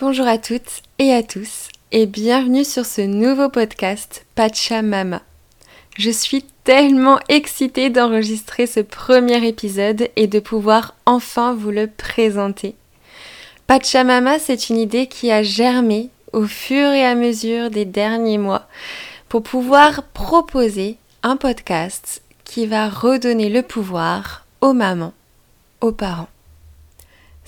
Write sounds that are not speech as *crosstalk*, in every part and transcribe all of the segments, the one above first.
Bonjour à toutes et à tous et bienvenue sur ce nouveau podcast Pachamama. Je suis tellement excitée d'enregistrer ce premier épisode et de pouvoir enfin vous le présenter. Pachamama, c'est une idée qui a germé au fur et à mesure des derniers mois pour pouvoir proposer un podcast qui va redonner le pouvoir aux mamans, aux parents.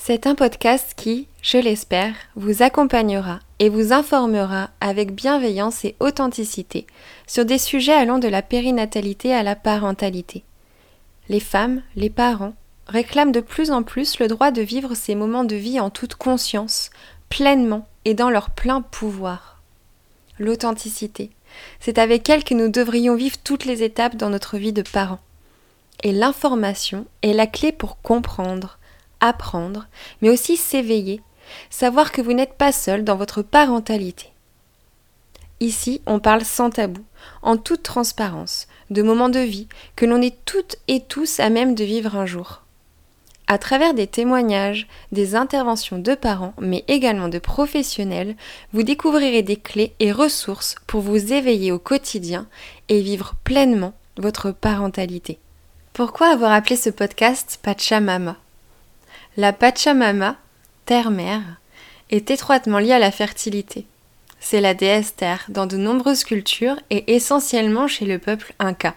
C'est un podcast qui, je l'espère, vous accompagnera et vous informera avec bienveillance et authenticité sur des sujets allant de la périnatalité à la parentalité. Les femmes, les parents, réclament de plus en plus le droit de vivre ces moments de vie en toute conscience, pleinement et dans leur plein pouvoir. L'authenticité, c'est avec elle que nous devrions vivre toutes les étapes dans notre vie de parents. Et l'information est la clé pour comprendre, apprendre, mais aussi s'éveiller, savoir que vous n'êtes pas seul dans votre parentalité. Ici, on parle sans tabou, en toute transparence, de moments de vie que l'on est toutes et tous à même de vivre un jour. À travers des témoignages, des interventions de parents, mais également de professionnels, vous découvrirez des clés et ressources pour vous éveiller au quotidien et vivre pleinement votre parentalité. Pourquoi avoir appelé ce podcast Pachamama? La Pachamama, terre-mère, est étroitement liée à la fertilité. C'est la déesse terre dans de nombreuses cultures et essentiellement chez le peuple inca.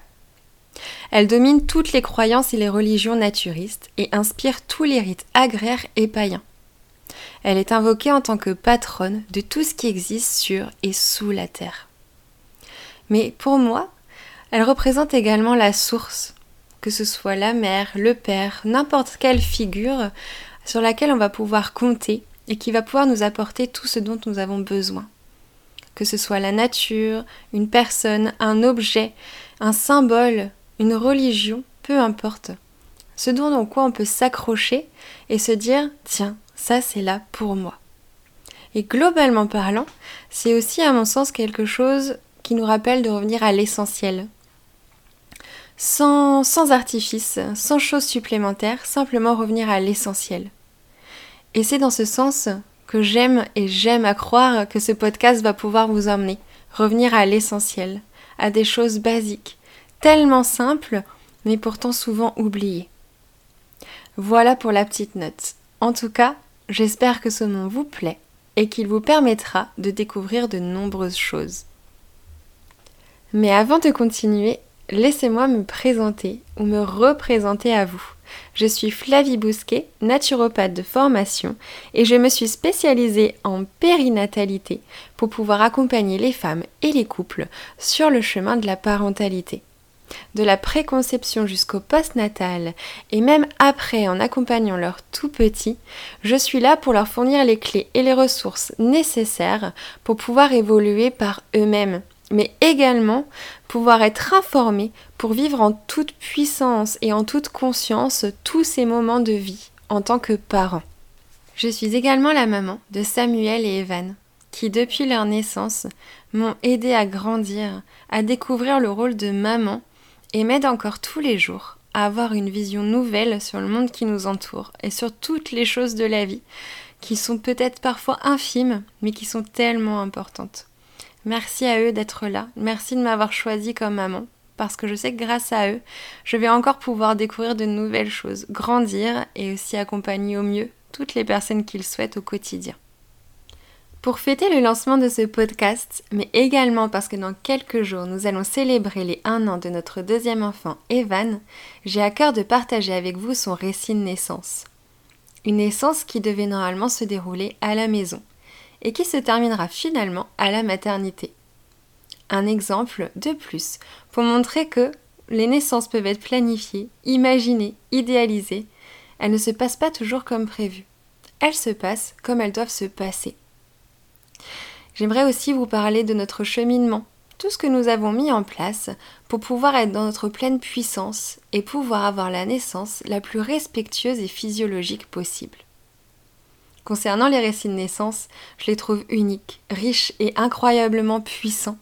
Elle domine toutes les croyances et les religions naturistes et inspire tous les rites agraires et païens. Elle est invoquée en tant que patronne de tout ce qui existe sur et sous la terre. Mais pour moi, elle représente également la source, que ce soit la mère, le père, n'importe quelle figure sur laquelle on va pouvoir compter et qui va pouvoir nous apporter tout ce dont nous avons besoin. Que ce soit la nature, une personne, un objet, un symbole, une religion, peu importe. Ce dont quoi on peut s'accrocher et se dire tiens, ça c'est là pour moi. Et globalement parlant, c'est aussi à mon sens quelque chose qui nous rappelle de revenir à l'essentiel, sans, artifice, sans choses supplémentaires, simplement revenir à l'essentiel. Et c'est dans ce sens que j'aime et j'aime à croire que ce podcast va pouvoir vous emmener, revenir à l'essentiel, à des choses basiques, tellement simples, mais pourtant souvent oubliées. Voilà pour la petite note. En tout cas, j'espère que ce nom vous plaît et qu'il vous permettra de découvrir de nombreuses choses. Mais avant de continuer, laissez-moi me présenter ou me représenter à vous. Je suis Flavie Bousquet, naturopathe de formation, et je me suis spécialisée en périnatalité pour pouvoir accompagner les femmes et les couples sur le chemin de la parentalité. De la préconception jusqu'au postnatal et même après en accompagnant leurs tout petits, je suis là pour leur fournir les clés et les ressources nécessaires pour pouvoir évoluer par eux-mêmes mais également pouvoir être informé pour vivre en toute puissance et en toute conscience tous ces moments de vie en tant que parent. Je suis également la maman de Samuel et Evan, qui depuis leur naissance m'ont aidé à grandir, à découvrir le rôle de maman et m'aident encore tous les jours à avoir une vision nouvelle sur le monde qui nous entoure et sur toutes les choses de la vie qui sont peut-être parfois infimes mais qui sont tellement importantes. Merci à eux d'être là. Merci de m'avoir choisi comme maman. Parce que je sais que grâce à eux, je vais encore pouvoir découvrir de nouvelles choses, grandir et aussi accompagner au mieux toutes les personnes qu'ils souhaitent au quotidien. Pour fêter le lancement de ce podcast, mais également parce que dans quelques jours nous allons célébrer les un an de notre deuxième enfant, Evan, j'ai à cœur de partager avec vous son récit de naissance. Une naissance qui devait normalement se dérouler à la maison, et qui se terminera finalement à la maternité. Un exemple de plus pour montrer que les naissances peuvent être planifiées, imaginées, idéalisées. Elles ne se passent pas toujours comme prévu. Elles se passent comme elles doivent se passer. J'aimerais aussi vous parler de notre cheminement, tout ce que nous avons mis en place pour pouvoir être dans notre pleine puissance et pouvoir avoir la naissance la plus respectueuse et physiologique possible. Concernant les récits de naissance, je les trouve uniques, riches et incroyablement puissants.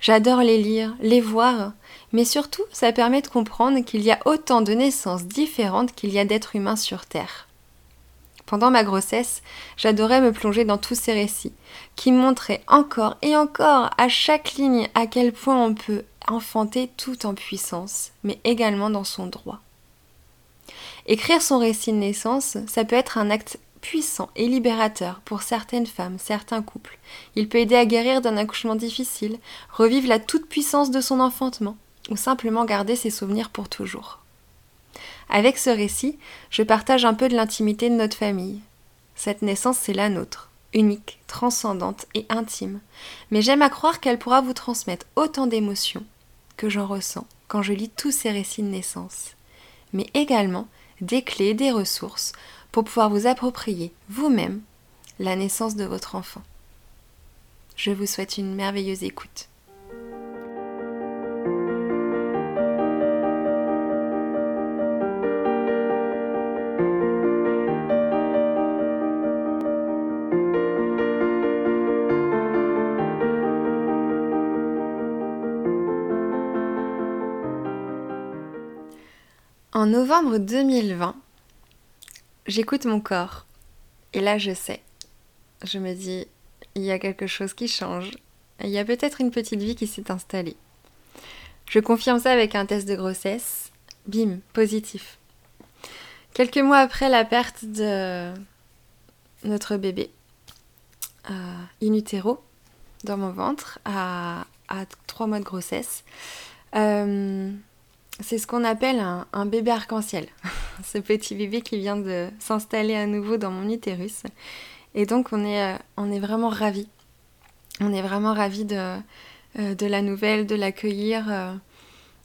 J'adore les lire, les voir, mais surtout ça permet de comprendre qu'il y a autant de naissances différentes qu'il y a d'êtres humains sur Terre. Pendant ma grossesse, j'adorais me plonger dans tous ces récits, qui montraient encore et encore à chaque ligne à quel point on peut enfanter tout en puissance, mais également dans son droit. Écrire son récit de naissance, ça peut être un acte puissant et libérateur pour certaines femmes, certains couples. Il peut aider à guérir d'un accouchement difficile, revivre la toute-puissance de son enfantement, ou simplement garder ses souvenirs pour toujours. Avec ce récit, je partage un peu de l'intimité de notre famille. Cette naissance, c'est la nôtre, unique, transcendante et intime. Mais j'aime à croire qu'elle pourra vous transmettre autant d'émotions que j'en ressens quand je lis tous ces récits de naissance. Mais également des clés, des ressources pour pouvoir vous approprier vous-même la naissance de votre enfant. Je vous souhaite une merveilleuse écoute. En novembre 2020, j'écoute mon corps. Et là, je sais. Je me dis, il y a quelque chose qui change. Il y a peut-être une petite vie qui s'est installée. Je confirme ça avec un test de grossesse. Bim, positif. Quelques mois après la perte de notre bébé, euh, in utero, dans mon ventre, à, trois mois de grossesse, euh, c'est ce qu'on appelle un, bébé arc-en-ciel. *laughs* ce petit bébé qui vient de s'installer à nouveau dans mon utérus. Et donc on est, euh, vraiment ravis. On est vraiment ravis de, euh, la nouvelle, de l'accueillir. Euh,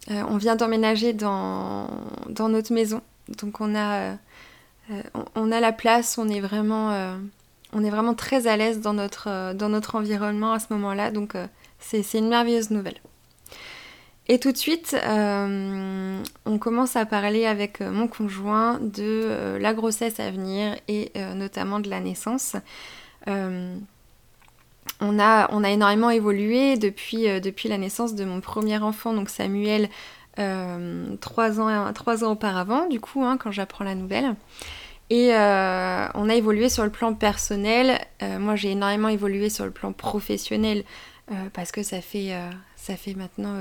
on vient d'emménager dans, notre maison. Donc on a, la place, on est vraiment, très à l'aise dans notre environnement à ce moment-là. Donc c'est une merveilleuse nouvelle. Et tout de suite, euh, on commence à parler avec euh, mon conjoint de euh, la grossesse à venir et notamment de la naissance. on, a, on a énormément évolué depuis, depuis la naissance de mon premier enfant, donc Samuel, trois, ans, trois ans auparavant, du coup, hein, quand j'apprends la nouvelle. Et on a évolué sur le plan personnel. moi, j'ai énormément évolué sur le plan professionnel parce que ça fait, ça fait maintenant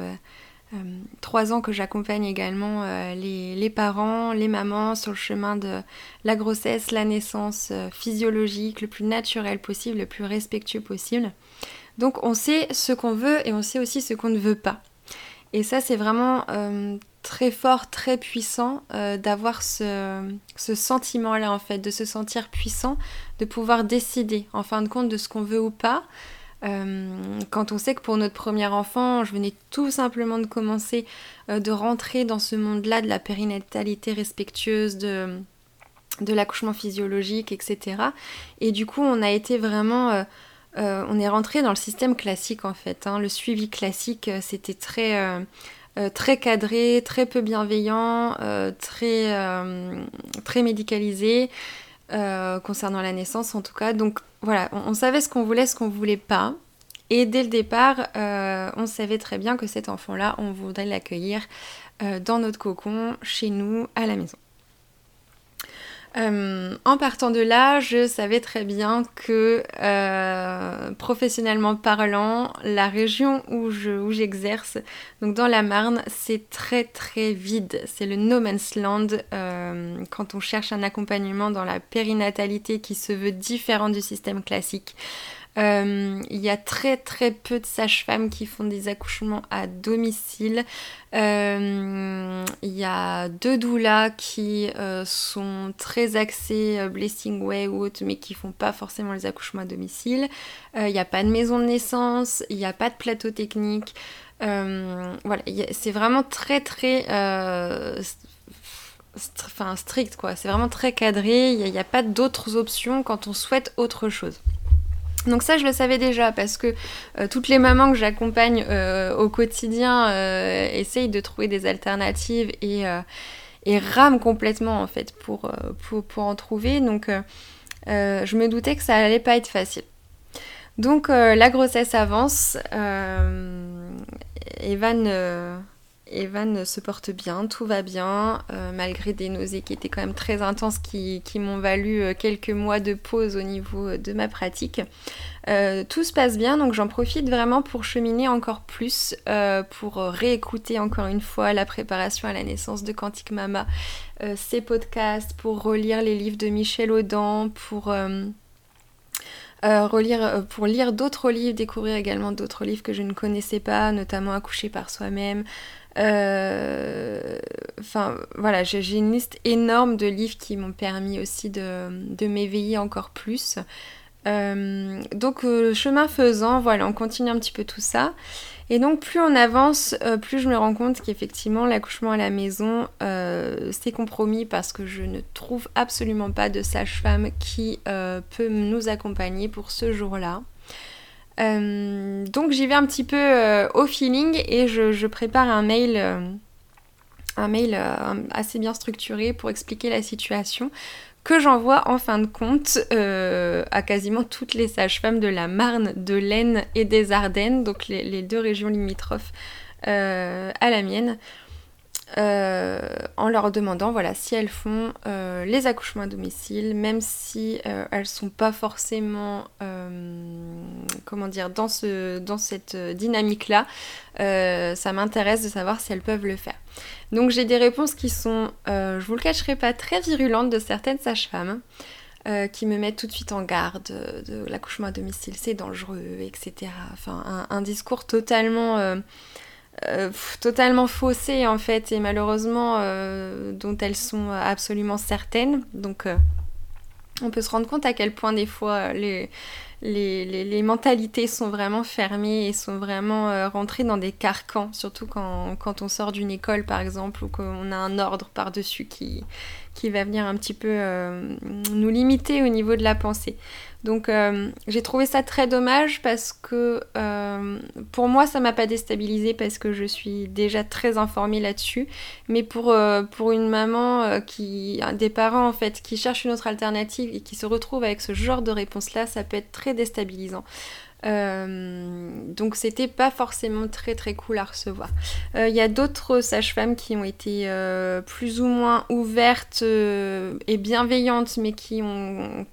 trois ans que j'accompagne également euh, les, parents, les mamans sur le chemin de la grossesse, la naissance euh, physiologique, le plus naturel possible, le plus respectueux possible. Donc on sait ce qu'on veut et on sait aussi ce qu'on ne veut pas. Et ça c'est vraiment très fort, très puissant d'avoir ce, ce sentiment-là en fait, de se sentir puissant, de pouvoir décider en fin de compte de ce qu'on veut ou pas. Euh, quand on sait que pour notre premier enfant, je venais tout simplement de commencer, euh, de rentrer dans ce monde-là de la périnatalité respectueuse, de, de l'accouchement physiologique, etc. Et du coup, on a été vraiment... Euh, on est rentré dans le système classique en fait. Hein. Le suivi classique, c'était très... très cadré, très peu bienveillant, très, très médicalisé. Euh, concernant la naissance en tout cas. Donc voilà, on, savait ce qu'on voulait, ce qu'on voulait pas. Et dès le départ, euh, on savait très bien que cet enfant-là, on voudrait l'accueillir euh, dans notre cocon, chez nous, à la maison. Euh, en partant de là, je savais très bien que euh, professionnellement parlant, la région où j'exerce, donc dans la Marne, c'est très très vide. C'est le no man's land euh, quand on cherche un accompagnement dans la périnatalité qui se veut différent du système classique. Euh, il y a très très peu de sages-femmes qui font des accouchements à domicile. Euh, il y a deux doulas qui euh, sont très axées Blessing Way ou autres, mais qui font pas forcément les accouchements à domicile. Il n'y a pas de maison de naissance, il n'y a pas de plateau technique. voilà, c'est vraiment très très enfin strict quoi. C'est vraiment très cadré. Il n'y a, pas d'autres options quand on souhaite autre chose. Donc ça, je le savais déjà parce que euh, toutes les mamans que j'accompagne euh, au quotidien euh, essayent de trouver des alternatives et, rament complètement en fait pour, pour, en trouver. Donc je me doutais que ça allait pas être facile. Donc la grossesse avance. Evan, Evan se porte bien, tout va bien, malgré des nausées qui étaient quand même très intenses, qui, m'ont valu quelques mois de pause au niveau de ma pratique. tout se passe bien, donc j'en profite vraiment pour cheminer encore plus, pour réécouter encore une fois la préparation à la naissance de Quantique Mama, ses podcasts, pour relire les livres de Michel Audin, pour euh, relire, euh, pour lire d'autres livres, découvrir également d'autres livres que je ne connaissais pas, notamment Accoucher par soi-même. Euh, enfin voilà, j'ai une liste énorme de livres qui m'ont permis aussi de, m'éveiller encore plus. donc chemin faisant, voilà, on continue un petit peu tout ça. Et donc plus on avance, euh, plus je me rends compte qu'effectivement l'accouchement à la maison, euh, c'est compromis parce que je ne trouve absolument pas de sage-femme qui euh, peut nous accompagner pour ce jour-là. Donc j'y vais un petit peu au feeling et je, prépare un mail, un mail assez bien structuré pour expliquer la situation que j'envoie en fin de compte euh, à quasiment toutes les sages-femmes de la Marne, de l'Aisne et des Ardennes, donc les, deux régions limitrophes euh, à la mienne. Euh, en leur demandant voilà, si elles font euh, les accouchements à domicile, même si euh, elles sont pas forcément comment dire, dans, ce, dans cette dynamique-là, ça m'intéresse de savoir si elles peuvent le faire. Donc j'ai des réponses qui sont, je vous le cacherai pas, très virulentes de certaines sages-femmes. qui me mettent tout de suite en garde de, l'accouchement à domicile, c'est dangereux, etc. Enfin, un discours totalement totalement faussées en fait et malheureusement euh, dont elles sont absolument certaines. Donc euh, on peut se rendre compte à quel point des fois les, mentalités sont vraiment fermées et sont vraiment rentrées dans des carcans, surtout quand, on sort d'une école par exemple ou qu'on a un ordre par-dessus qui va venir un petit peu nous limiter au niveau de la pensée. Donc euh, j'ai trouvé ça très dommage parce que euh, pour moi ça m'a pas déstabilisé parce que je suis déjà très informée là-dessus. Mais pour, euh, une maman qui. des parents en fait qui cherchent une autre alternative et qui se retrouvent avec ce genre de réponse-là, ça peut être très déstabilisant. donc c'était pas forcément très très cool à recevoir. Il y a d'autres sages-femmes qui ont été plus ou moins ouvertes et bienveillantes, mais qui ont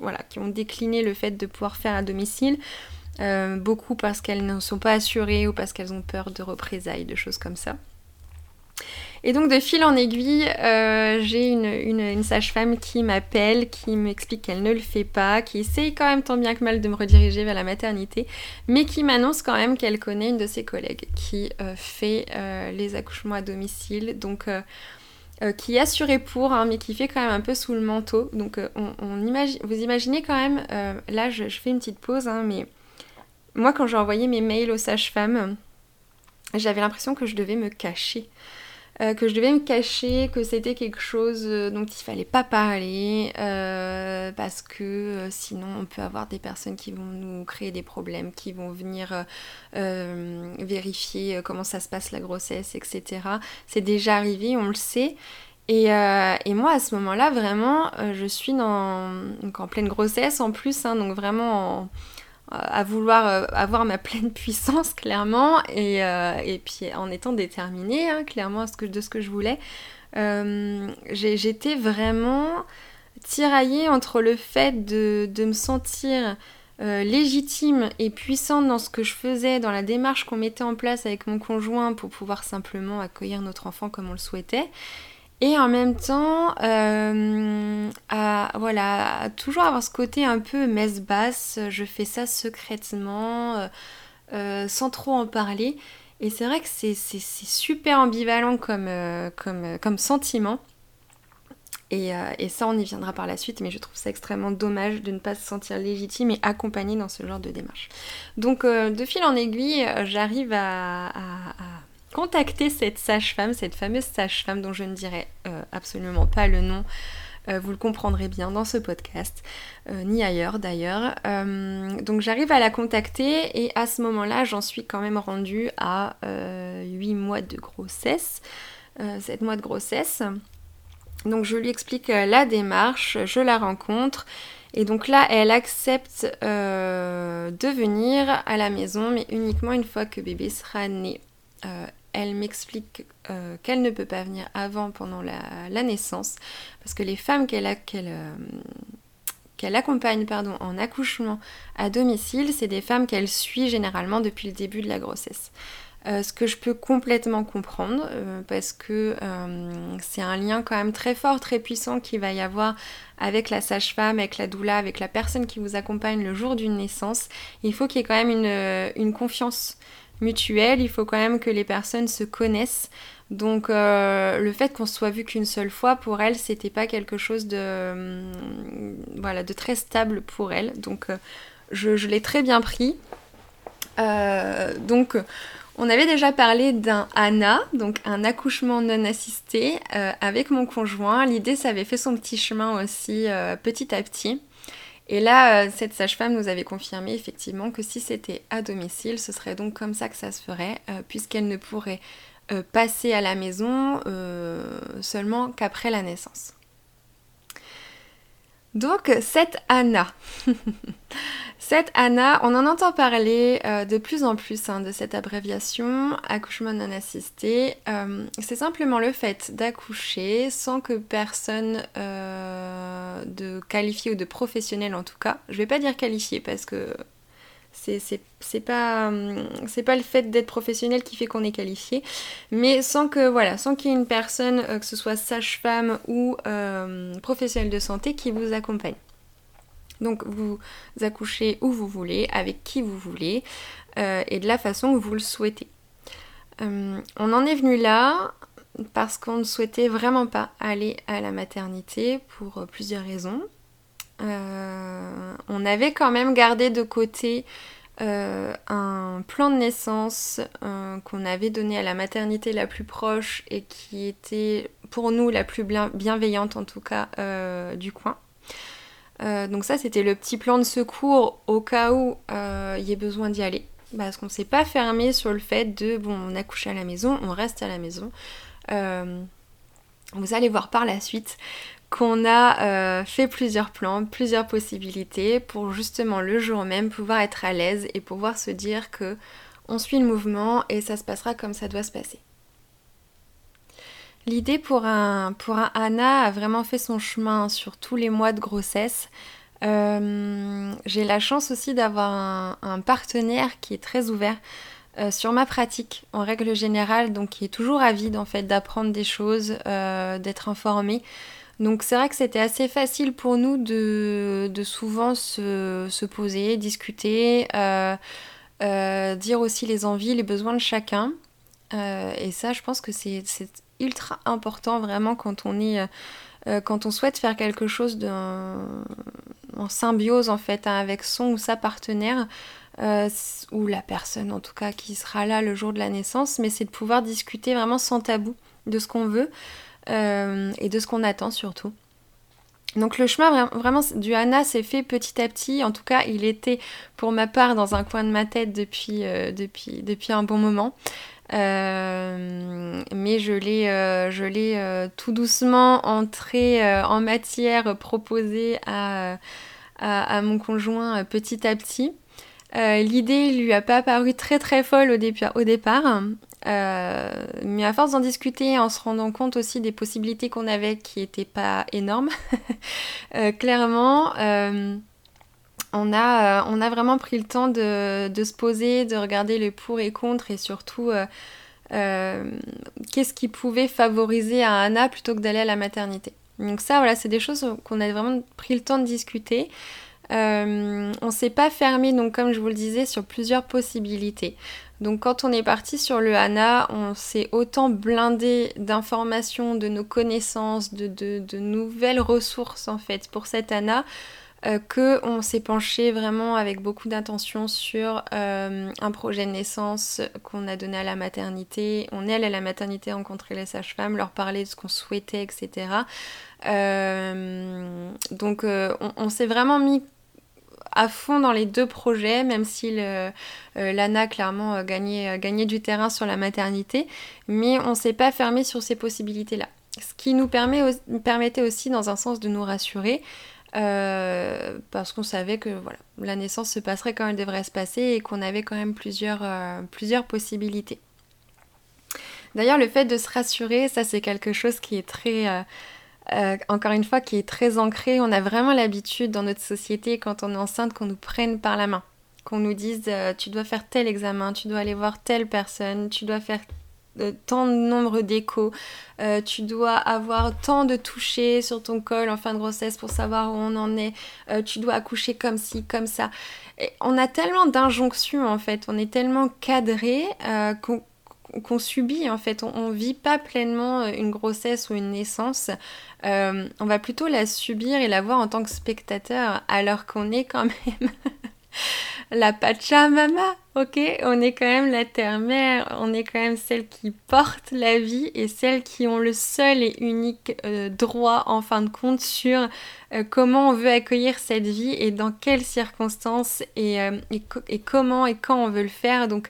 voilà, qui ont décliné le fait de pouvoir faire à domicile. Euh, beaucoup parce qu'elles ne sont pas assurées ou parce qu'elles ont peur de représailles, de choses comme ça. Et donc de fil en aiguille, euh, j'ai une, sage-femme qui m'appelle, qui m'explique qu'elle ne le fait pas, qui essaye quand même tant bien que mal de me rediriger vers la maternité, mais qui m'annonce quand même qu'elle connaît une de ses collègues qui euh, fait les accouchements à domicile. Donc euh, qui est assuré pour, hein, mais qui fait quand même un peu sous le manteau. Donc euh, on, imagine, vous imaginez quand même, euh, là je, fais une petite pause, hein, mais moi quand j'ai envoyé mes mails aux sages-femmes, j'avais l'impression que je devais me cacher. Euh, que je devais me cacher, que c'était quelque chose euh, dont il fallait pas parler, euh, parce que sinon on peut avoir des personnes qui vont nous créer des problèmes, qui vont venir vérifier comment ça se passe la grossesse, etc. C'est déjà arrivé, on le sait. Et, moi à ce moment-là, vraiment, je suis dans, en pleine grossesse en plus, hein, donc vraiment en à vouloir euh, avoir ma pleine *laughs* puissance clairement et, euh, et puis en étant déterminée hein, clairement ce que, de ce que je voulais. Euh, j'étais vraiment tiraillée entre le fait de me sentir légitime et puissante dans ce que je faisais, dans la démarche qu'on mettait en place avec mon conjoint pour pouvoir simplement accueillir notre enfant comme on le souhaitait, et en même temps, euh, à, voilà, toujours avoir ce côté un peu messe basse, je fais ça secrètement, euh, euh, sans trop en parler. Et c'est vrai que c'est super ambivalent comme, sentiment. Et, ça, on y viendra par la suite, mais je trouve ça extrêmement dommage de ne pas se sentir légitime et accompagnée dans ce genre de démarche. Donc, de fil en aiguille, j'arrive à contacter cette sage-femme, cette fameuse sage-femme dont je ne dirai euh, absolument pas le nom. Euh, vous le comprendrez bien dans ce podcast, euh, ni ailleurs d'ailleurs. donc j'arrive à la contacter et à ce moment-là, j'en suis quand même rendue à 8 mois de grossesse, 7 mois de grossesse. Donc je lui explique la démarche, je la rencontre. Et donc là, elle accepte de venir à la maison, mais uniquement une fois que bébé sera né. Elle m'explique euh, qu'elle ne peut pas venir avant pendant la, naissance, parce que les femmes qu'elle euh, qu'elle accompagne pardon, en accouchement à domicile, c'est des femmes qu'elle suit généralement depuis le début de la grossesse. Euh, ce que je peux complètement comprendre, parce que c'est un lien quand même très fort, très puissant qu'il va y avoir avec la sage-femme, avec la doula, avec la personne qui vous accompagne le jour d'une naissance. Il faut qu'il y ait quand même une confiance mutuelle, il faut quand même que les personnes se connaissent. Donc euh, le fait qu'on se soit vu qu'une seule fois pour elle, c'était pas quelque chose de hum, voilà de très stable pour elle. Donc euh, je, l'ai très bien pris. Euh, donc on avait déjà parlé d'un ANA, donc un accouchement non assisté avec mon conjoint. L'idée, ça avait fait son petit chemin aussi petit à petit. Et là, euh, cette sage-femme nous avait confirmé effectivement que si c'était à domicile, ce serait donc comme ça que ça se ferait, euh, puisqu'elle ne pourrait euh, passer à la maison seulement qu'après la naissance. Donc cette Anna, *laughs* cette Anna, on en entend parler euh, de plus en plus hein, de cette abréviation, accouchement non assisté. Euh, c'est simplement le fait d'accoucher sans que personne euh, de qualifié ou de professionnel en tout cas, je vais pas dire qualifié parce que c'est pas c'est pas le fait d'être professionnel qui fait qu'on est qualifié. Mais sans que voilà sans qu'il y ait une personne euh, que ce soit sage-femme ou euh, professionnel de santé qui vous accompagne. Donc vous accouchez où vous voulez avec qui vous voulez euh, et de la façon que vous le souhaitez. On en est venu là parce qu'on ne souhaitait vraiment pas aller à la maternité pour plusieurs raisons on avait quand même gardé de côté euh, un plan de naissance euh, qu'on avait donné à la maternité la plus proche et qui était pour nous la plus bienveillante en tout cas euh, du coin. donc ça c'était le petit plan de secours au cas où il y ait besoin d'y aller. Parce qu'on ne s'est pas fermé sur le fait de bon on accouche à la maison, on reste à la maison. vous allez voir par la suite qu'on a euh, fait plusieurs plans, plusieurs possibilités pour justement le jour même pouvoir être à l'aise et pouvoir se dire que on suit le mouvement et ça se passera comme ça doit se passer. L'idée pour un, pour un Anna a vraiment fait son chemin sur tous les mois de grossesse. Euh, j'ai la chance aussi d'avoir un, partenaire qui est très ouvert euh, sur ma pratique en règle générale, donc qui est toujours avide en fait d'apprendre des choses, d'être informé. Donc c'est vrai que c'était assez facile pour nous de, souvent se, poser, discuter, euh, euh, dire aussi les envies, les besoins de chacun. Euh, et ça, je pense que c'est ultra important vraiment quand on est... quand on souhaite faire quelque chose en symbiose en fait hein, avec son ou sa partenaire, ou la personne en tout cas qui sera là le jour de la naissance, mais c'est de pouvoir discuter vraiment sans tabou de ce qu'on veut, euh, et de ce qu'on attend surtout. Donc le chemin vraiment du Hana s'est fait petit à petit. En tout cas, il était pour ma part dans un coin de ma tête depuis, euh, depuis, depuis un bon moment. Euh, mais je l'ai, tout doucement entré en matière proposée à, à, mon conjoint petit à petit. l'idée lui a pas paru très très folle au, au départ. Euh, mais à force d'en discuter, en se rendant compte aussi des possibilités qu'on avait qui n'étaient pas énormes, *laughs* euh, clairement, euh, on, a, on a vraiment pris le temps de, se poser, de regarder les pour et contre et surtout qu'est-ce qui pouvait favoriser à Anna plutôt que d'aller à la maternité. Donc ça, voilà, c'est des choses qu'on a vraiment pris le temps de discuter. Euh, on s'est pas fermé, donc comme je vous le disais, sur plusieurs possibilités. Donc quand on est parti sur le HANA, on s'est autant blindé d'informations, de nos connaissances, de, nouvelles ressources en fait pour cette ANA. Euh, que on s'est penché vraiment avec beaucoup d'intention sur euh, un projet de naissance qu'on a donné à la maternité. On est allé à la maternité rencontrer les sages-femmes, leur parler de ce qu'on souhaitait, etc. Euh, donc on s'est vraiment mis à fond dans les deux projets, même si euh, l'ANA clairement euh, gagnait, du terrain sur la maternité, mais on ne s'est pas fermé sur ces possibilités-là. Ce qui nous permettait aussi dans un sens de nous rassurer, euh, parce qu'on savait que voilà, la naissance se passerait comme elle devrait se passer et qu'on avait quand même plusieurs, plusieurs possibilités. D'ailleurs, le fait de se rassurer, ça c'est quelque chose qui est très... Euh, euh, encore une fois, qui est très ancré. On a vraiment l'habitude dans notre société, quand on est enceinte, qu'on nous prenne par la main. Qu'on nous dise, euh, tu dois faire tel examen, tu dois aller voir telle personne, tu dois faire tant de nombre d'échos, tu dois avoir tant de touchés sur ton col en fin de grossesse pour savoir où on en est, tu dois accoucher comme ci, comme ça. Et on a tellement d'injonctions en fait, on est tellement cadré qu'on qu'on subit en fait. On, ne vit pas pleinement euh, une grossesse ou une naissance. Euh, on va plutôt la subir et la voir en tant que spectateur, alors qu'on est quand même *laughs* la Pachamama, ok? On est quand même la terre-mère, on est quand même celle qui porte la vie et celle qui ont le seul et unique euh, droit en fin de compte sur comment on veut accueillir cette vie et dans quelles circonstances et, et, comment et quand on veut le faire. Donc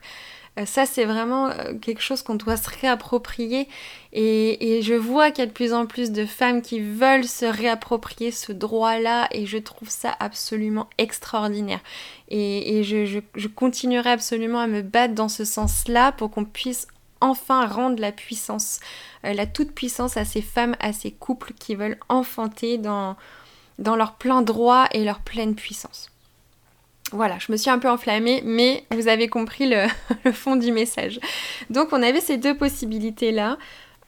ça, c'est vraiment euh, quelque chose qu'on doit se réapproprier. Et, je vois qu'il y a de plus en plus de femmes qui veulent se réapproprier ce droit-là. Et je trouve ça absolument extraordinaire. Et, je, continuerai absolument à me battre dans ce sens-là pour qu'on puisse enfin rendre la puissance, euh, la toute-puissance à ces femmes, à ces couples qui veulent enfanter dans leur plein droit et leur pleine puissance. Voilà, je me suis un peu enflammée, mais vous avez compris *laughs* le, fond du message. Donc on avait ces deux possibilités-là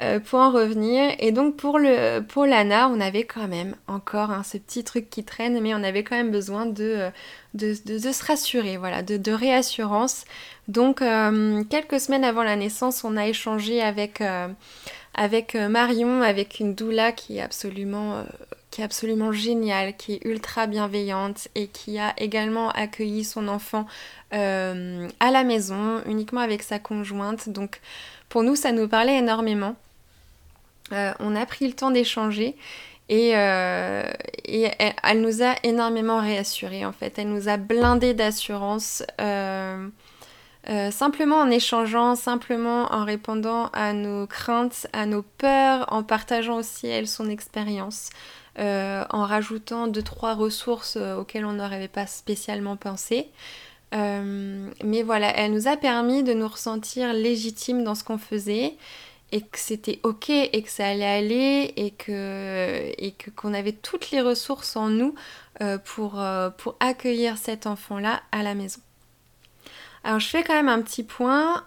euh, pour en revenir. Et donc pour, le, pour l'ANA, on avait quand même encore hein, ce petit truc qui traîne, mais on avait quand même besoin de, de, se rassurer, voilà, de, réassurance. Donc euh, quelques semaines avant la naissance, on a échangé avec, euh, avec Marion, avec une doula qui est absolument absolument géniale, qui est ultra bienveillante et qui a également accueilli son enfant euh, à la maison, uniquement avec sa conjointe. Donc pour nous, ça nous parlait énormément. Euh, on a pris le temps d'échanger et, euh, et elle, nous a énormément réassurés en fait. Elle nous a blindé d'assurance. Simplement en échangeant, simplement en répondant à nos craintes, à nos peurs, en partageant aussi elle son expérience. Euh, en rajoutant deux trois ressources euh, auxquelles on n'aurait pas spécialement pensé. Euh, mais voilà, elle nous a permis de nous ressentir légitimes dans ce qu'on faisait et que c'était ok et que ça allait aller et que et que qu'on avait toutes les ressources en nous pour, pour accueillir cet enfant là à la maison. Alors je fais quand même un petit point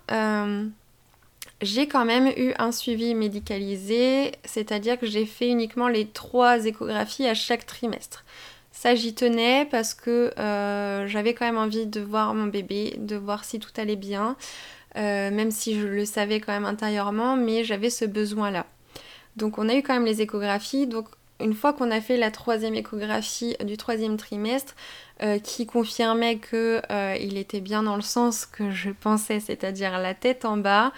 j'ai quand même eu un suivi médicalisé, c'est-à-dire que j'ai fait uniquement les trois échographies à chaque trimestre. Ça, j'y tenais parce que euh, j'avais quand même envie de voir mon bébé, de voir si tout allait bien, euh, même si je le savais quand même intérieurement, mais j'avais ce besoin-là. Donc on a eu quand même les échographies. Donc une fois qu'on a fait la troisième échographie du troisième trimestre, euh, qui confirmait qu'il était bien dans le sens que je pensais, c'est-à-dire la tête en bas,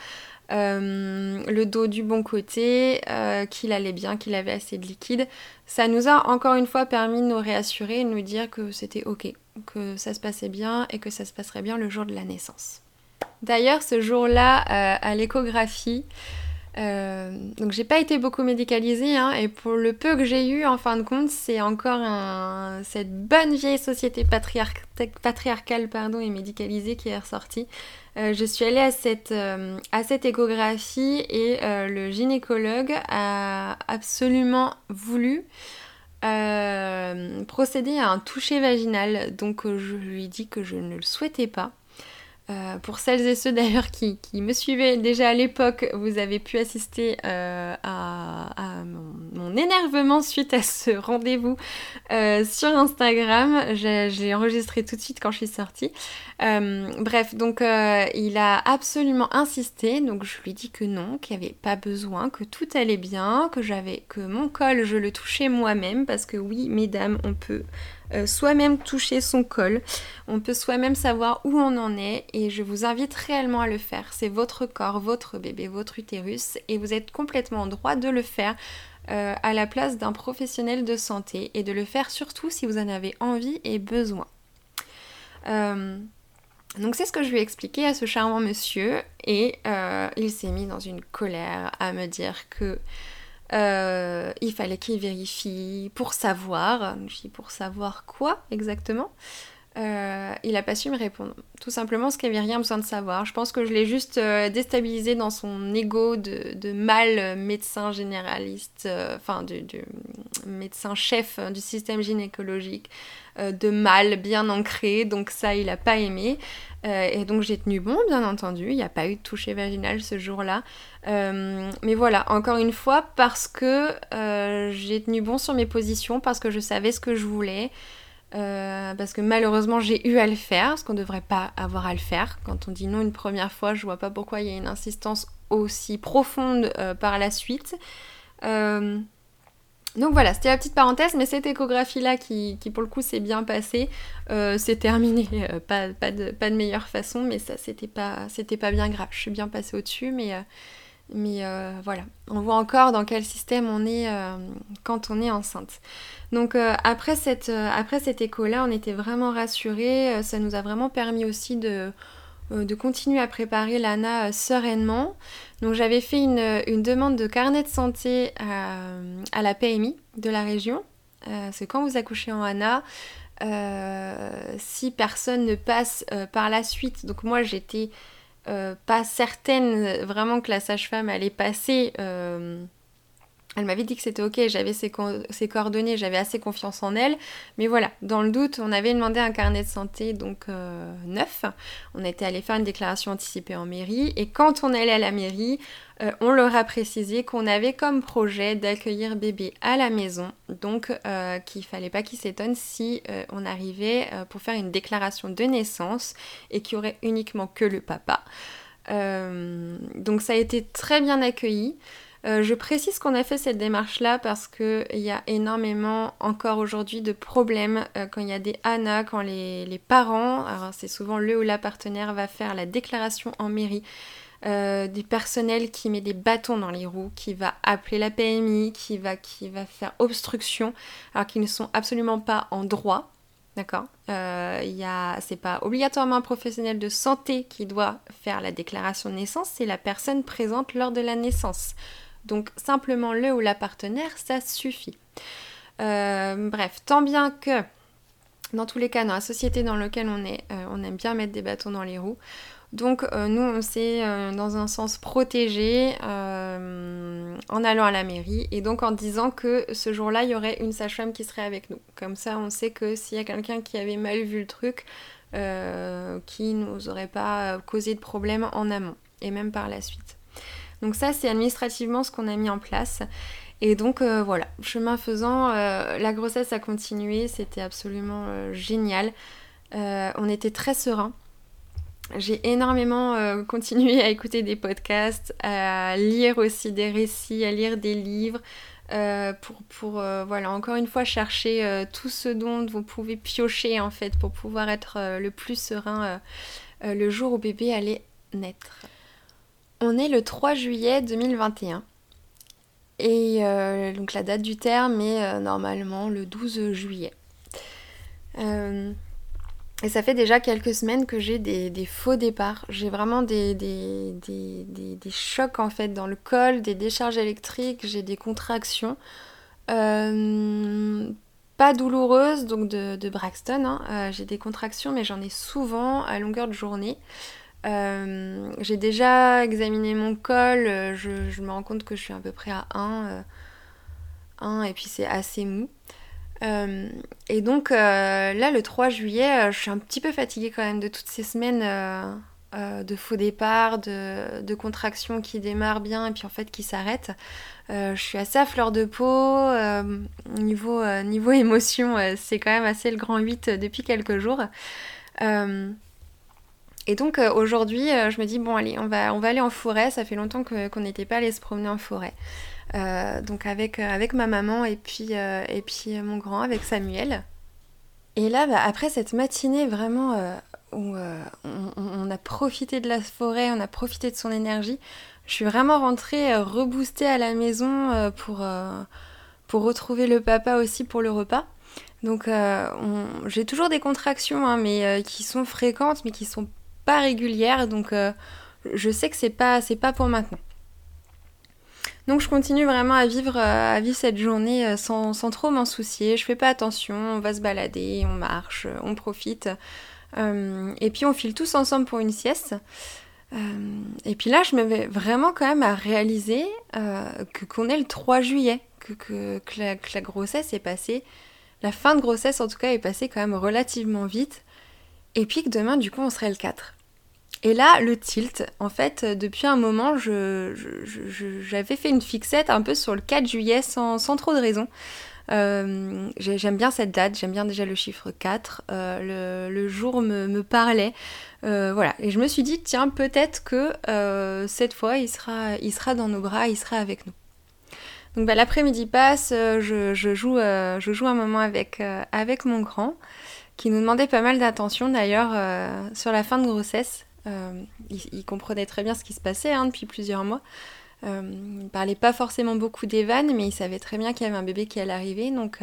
euh, le dos du bon côté, euh, qu'il allait bien, qu'il avait assez de liquide. Ça nous a encore une fois permis de nous réassurer, de nous dire que c'était ok, que ça se passait bien et que ça se passerait bien le jour de la naissance. D'ailleurs, ce jour-là, euh, à l'échographie, donc j'ai pas été beaucoup médicalisée hein, et pour le peu que j'ai eu en fin de compte c'est encore cette bonne vieille société patriarcale pardon, et médicalisée qui est ressortie. Euh, je suis allée à cette, euh, à cette échographie et euh, le gynécologue a absolument voulu procéder à un toucher vaginal. Donc je lui ai dit que je ne le souhaitais pas. Euh, pour celles et ceux d'ailleurs qui, me suivaient déjà à l'époque, vous avez pu assister euh, à, mon, énervement suite à ce rendez-vous euh, sur Instagram. J'ai enregistré tout de suite quand je suis sortie. bref, donc il a absolument insisté, donc je lui dit que non, qu'il n'y avait pas besoin, que tout allait bien, que j'avais que mon col, je le touchais moi-même, parce que oui, mesdames, on peut euh, soi-même toucher son col. On peut soi-même savoir où on en est et je vous invite réellement à le faire. C'est votre corps, votre bébé, votre utérus et vous êtes complètement en droit de le faire. Euh, à la place d'un professionnel de santé et de le faire surtout si vous en avez envie et besoin. Euh, donc c'est ce que je lui ai expliqué à ce charmant monsieur et il s'est mis dans une colère à me dire que euh, il fallait qu'il vérifie pour savoir. Dis pour savoir quoi exactement euh, il n'a pas su me répondre. Tout simplement parce qu'il n'y avait rien besoin de savoir. Je pense que je l'ai juste euh, déstabilisé dans son ego de, de mal médecin généraliste, euh, enfin du, médecin chef du système gynécologique, de mal bien ancré. Donc ça, il n'a pas aimé. et donc j'ai tenu bon, bien entendu. Il n'y a pas eu de toucher vaginal ce jour-là. mais voilà, encore une fois, parce que j'ai tenu bon sur mes positions, parce que je savais ce que je voulais. Euh, parce que malheureusement j'ai eu à le faire, ce qu'on ne devrait pas avoir à le faire. Quand on dit non une première fois, je vois pas pourquoi il y a une insistance aussi profonde euh, par la suite. Euh, donc voilà, c'était la petite parenthèse, mais cette échographie-là qui, pour le coup s'est bien passée, c'est terminé. Pas, de, meilleure façon, mais ça c'était pas, pas bien grave. Je suis bien passée au-dessus, mais mais euh, voilà, on voit encore dans quel système on est euh, quand on est enceinte. Donc euh, après, cette, après cette écho-là, on était vraiment rassurés. Ça nous a vraiment permis aussi de, de continuer à préparer l'ANA sereinement. Donc j'avais fait une, demande de carnet de santé à, la PMI de la région. c'est quand vous accouchez en ANA, si personne ne passe par la suite, donc moi j'étais pas certaine vraiment que la sage-femme allait passer. Euh, elle m'avait dit que c'était ok, j'avais ses, coordonnées, j'avais assez confiance en elle. Mais voilà, dans le doute, on avait demandé un carnet de santé, donc euh, neuf. On était allé faire une déclaration anticipée en mairie. Et quand on allait à la mairie, euh, on leur a précisé qu'on avait comme projet d'accueillir bébé à la maison. Donc euh, qu'il fallait pas qu'il s'étonne si on arrivait pour faire une déclaration de naissance et qu'il y aurait uniquement que le papa. donc ça a été très bien accueilli. Euh, je précise qu'on a fait cette démarche-là parce qu'il y a énormément encore aujourd'hui de problèmes euh, quand il y a des ANA, quand les, parents, alors c'est souvent le ou la partenaire va faire la déclaration en mairie, euh, des personnels qui met des bâtons dans les roues, qui va appeler la PMI, qui va, qui va faire obstruction, alors qu'ils ne sont absolument pas en droit. D'accord? Euh, C'est pas obligatoirement un professionnel de santé qui doit faire la déclaration de naissance, c'est la personne présente lors de la naissance. Donc simplement le ou la partenaire, ça suffit. Euh, bref, tant bien que dans tous les cas, dans la société dans laquelle on est, euh, on aime bien mettre des bâtons dans les roues. Donc euh, nous, on s'est dans un sens protégé en allant à la mairie et donc en disant que ce jour-là, il y aurait une sage-femme qui serait avec nous. Comme ça, on sait que s'il y a quelqu'un qui avait mal vu le truc, qui nous aurait pas causé de problème en amont et même par la suite. Donc ça, c'est administrativement ce qu'on a mis en place. Et donc euh, voilà, chemin faisant, euh, la grossesse a continué, c'était absolument euh, génial. on était très serein. J'ai énormément *laughs* continué à écouter des podcasts, à lire aussi des récits, à lire des livres, pour, pour voilà, encore une fois chercher tout ce dont vous pouvez piocher en fait pour pouvoir être le plus serein le jour où bébé allait naître. On est le 3 juillet 2021. Et euh, donc la date du terme est euh, normalement le 12 juillet. Euh, et ça fait déjà quelques semaines que j'ai des, faux départs. J'ai vraiment des, des, chocs en fait dans le col, des décharges électriques, j'ai des contractions. pas douloureuses, donc de, Braxton. Hein. j'ai des contractions, mais j'en ai souvent à longueur de journée. Euh, j'ai déjà examiné mon col, euh, je, me rends compte que je suis à peu près à 1, 1 euh, et puis c'est assez mou. et donc là, le 3 juillet, je suis un petit peu fatiguée quand même de toutes ces semaines de faux départ, de, de, contractions qui démarrent bien et puis en fait qui s'arrêtent. je suis assez à fleur de peau. niveau, niveau *laughs* émotion, c'est quand même assez le grand 8 depuis quelques jours. Et donc euh, aujourd'hui, euh, je me dis, bon, allez, on va, on va aller en forêt. Ça fait longtemps qu'on n'était pas allé se promener en forêt. Euh, donc avec, avec ma maman et puis, et puis mon grand, avec Samuel. Et là, bah, après cette matinée vraiment où on, a profité de la forêt, on a profité de son énergie, je suis vraiment rentrée reboostée à la maison pour, pour retrouver le papa aussi pour le repas. Donc j'ai toujours des contractions, hein, mais qui sont fréquentes, mais qui sont pas régulière, donc euh, je sais que c'est pas, pas pour maintenant. Donc je continue vraiment à vivre, à vivre cette journée sans, sans trop m'en soucier. Je fais pas attention, on va se balader, on marche, on profite. et puis on file tous ensemble pour une sieste. et puis là, je me vais vraiment quand même à réaliser que qu'on est le 3 juillet, que, que, que, la, grossesse est passée, la fin de grossesse en tout cas est passée quand même relativement vite. Et puis que demain, du coup, on serait le 4. Et là, le tilt, en fait, depuis un moment, j'avais fait une fixette un peu sur le 4 juillet sans, trop de raison. Euh, j'aime bien cette date, j'aime bien déjà le chiffre 4, euh, le, jour me, parlait. Euh, voilà, et je me suis dit, tiens, peut-être que cette fois, il sera, dans nos bras, il sera avec nous. Donc bah, l'après-midi passe, je, joue, un moment avec mon grand qui nous demandait pas mal d'attention d'ailleurs euh, sur la fin de grossesse. Euh, il, comprenait très bien ce qui se passait hein, depuis plusieurs mois. Euh, il parlait pas forcément beaucoup d'Evan, mais il savait très bien qu'il y avait un bébé qui allait arriver, donc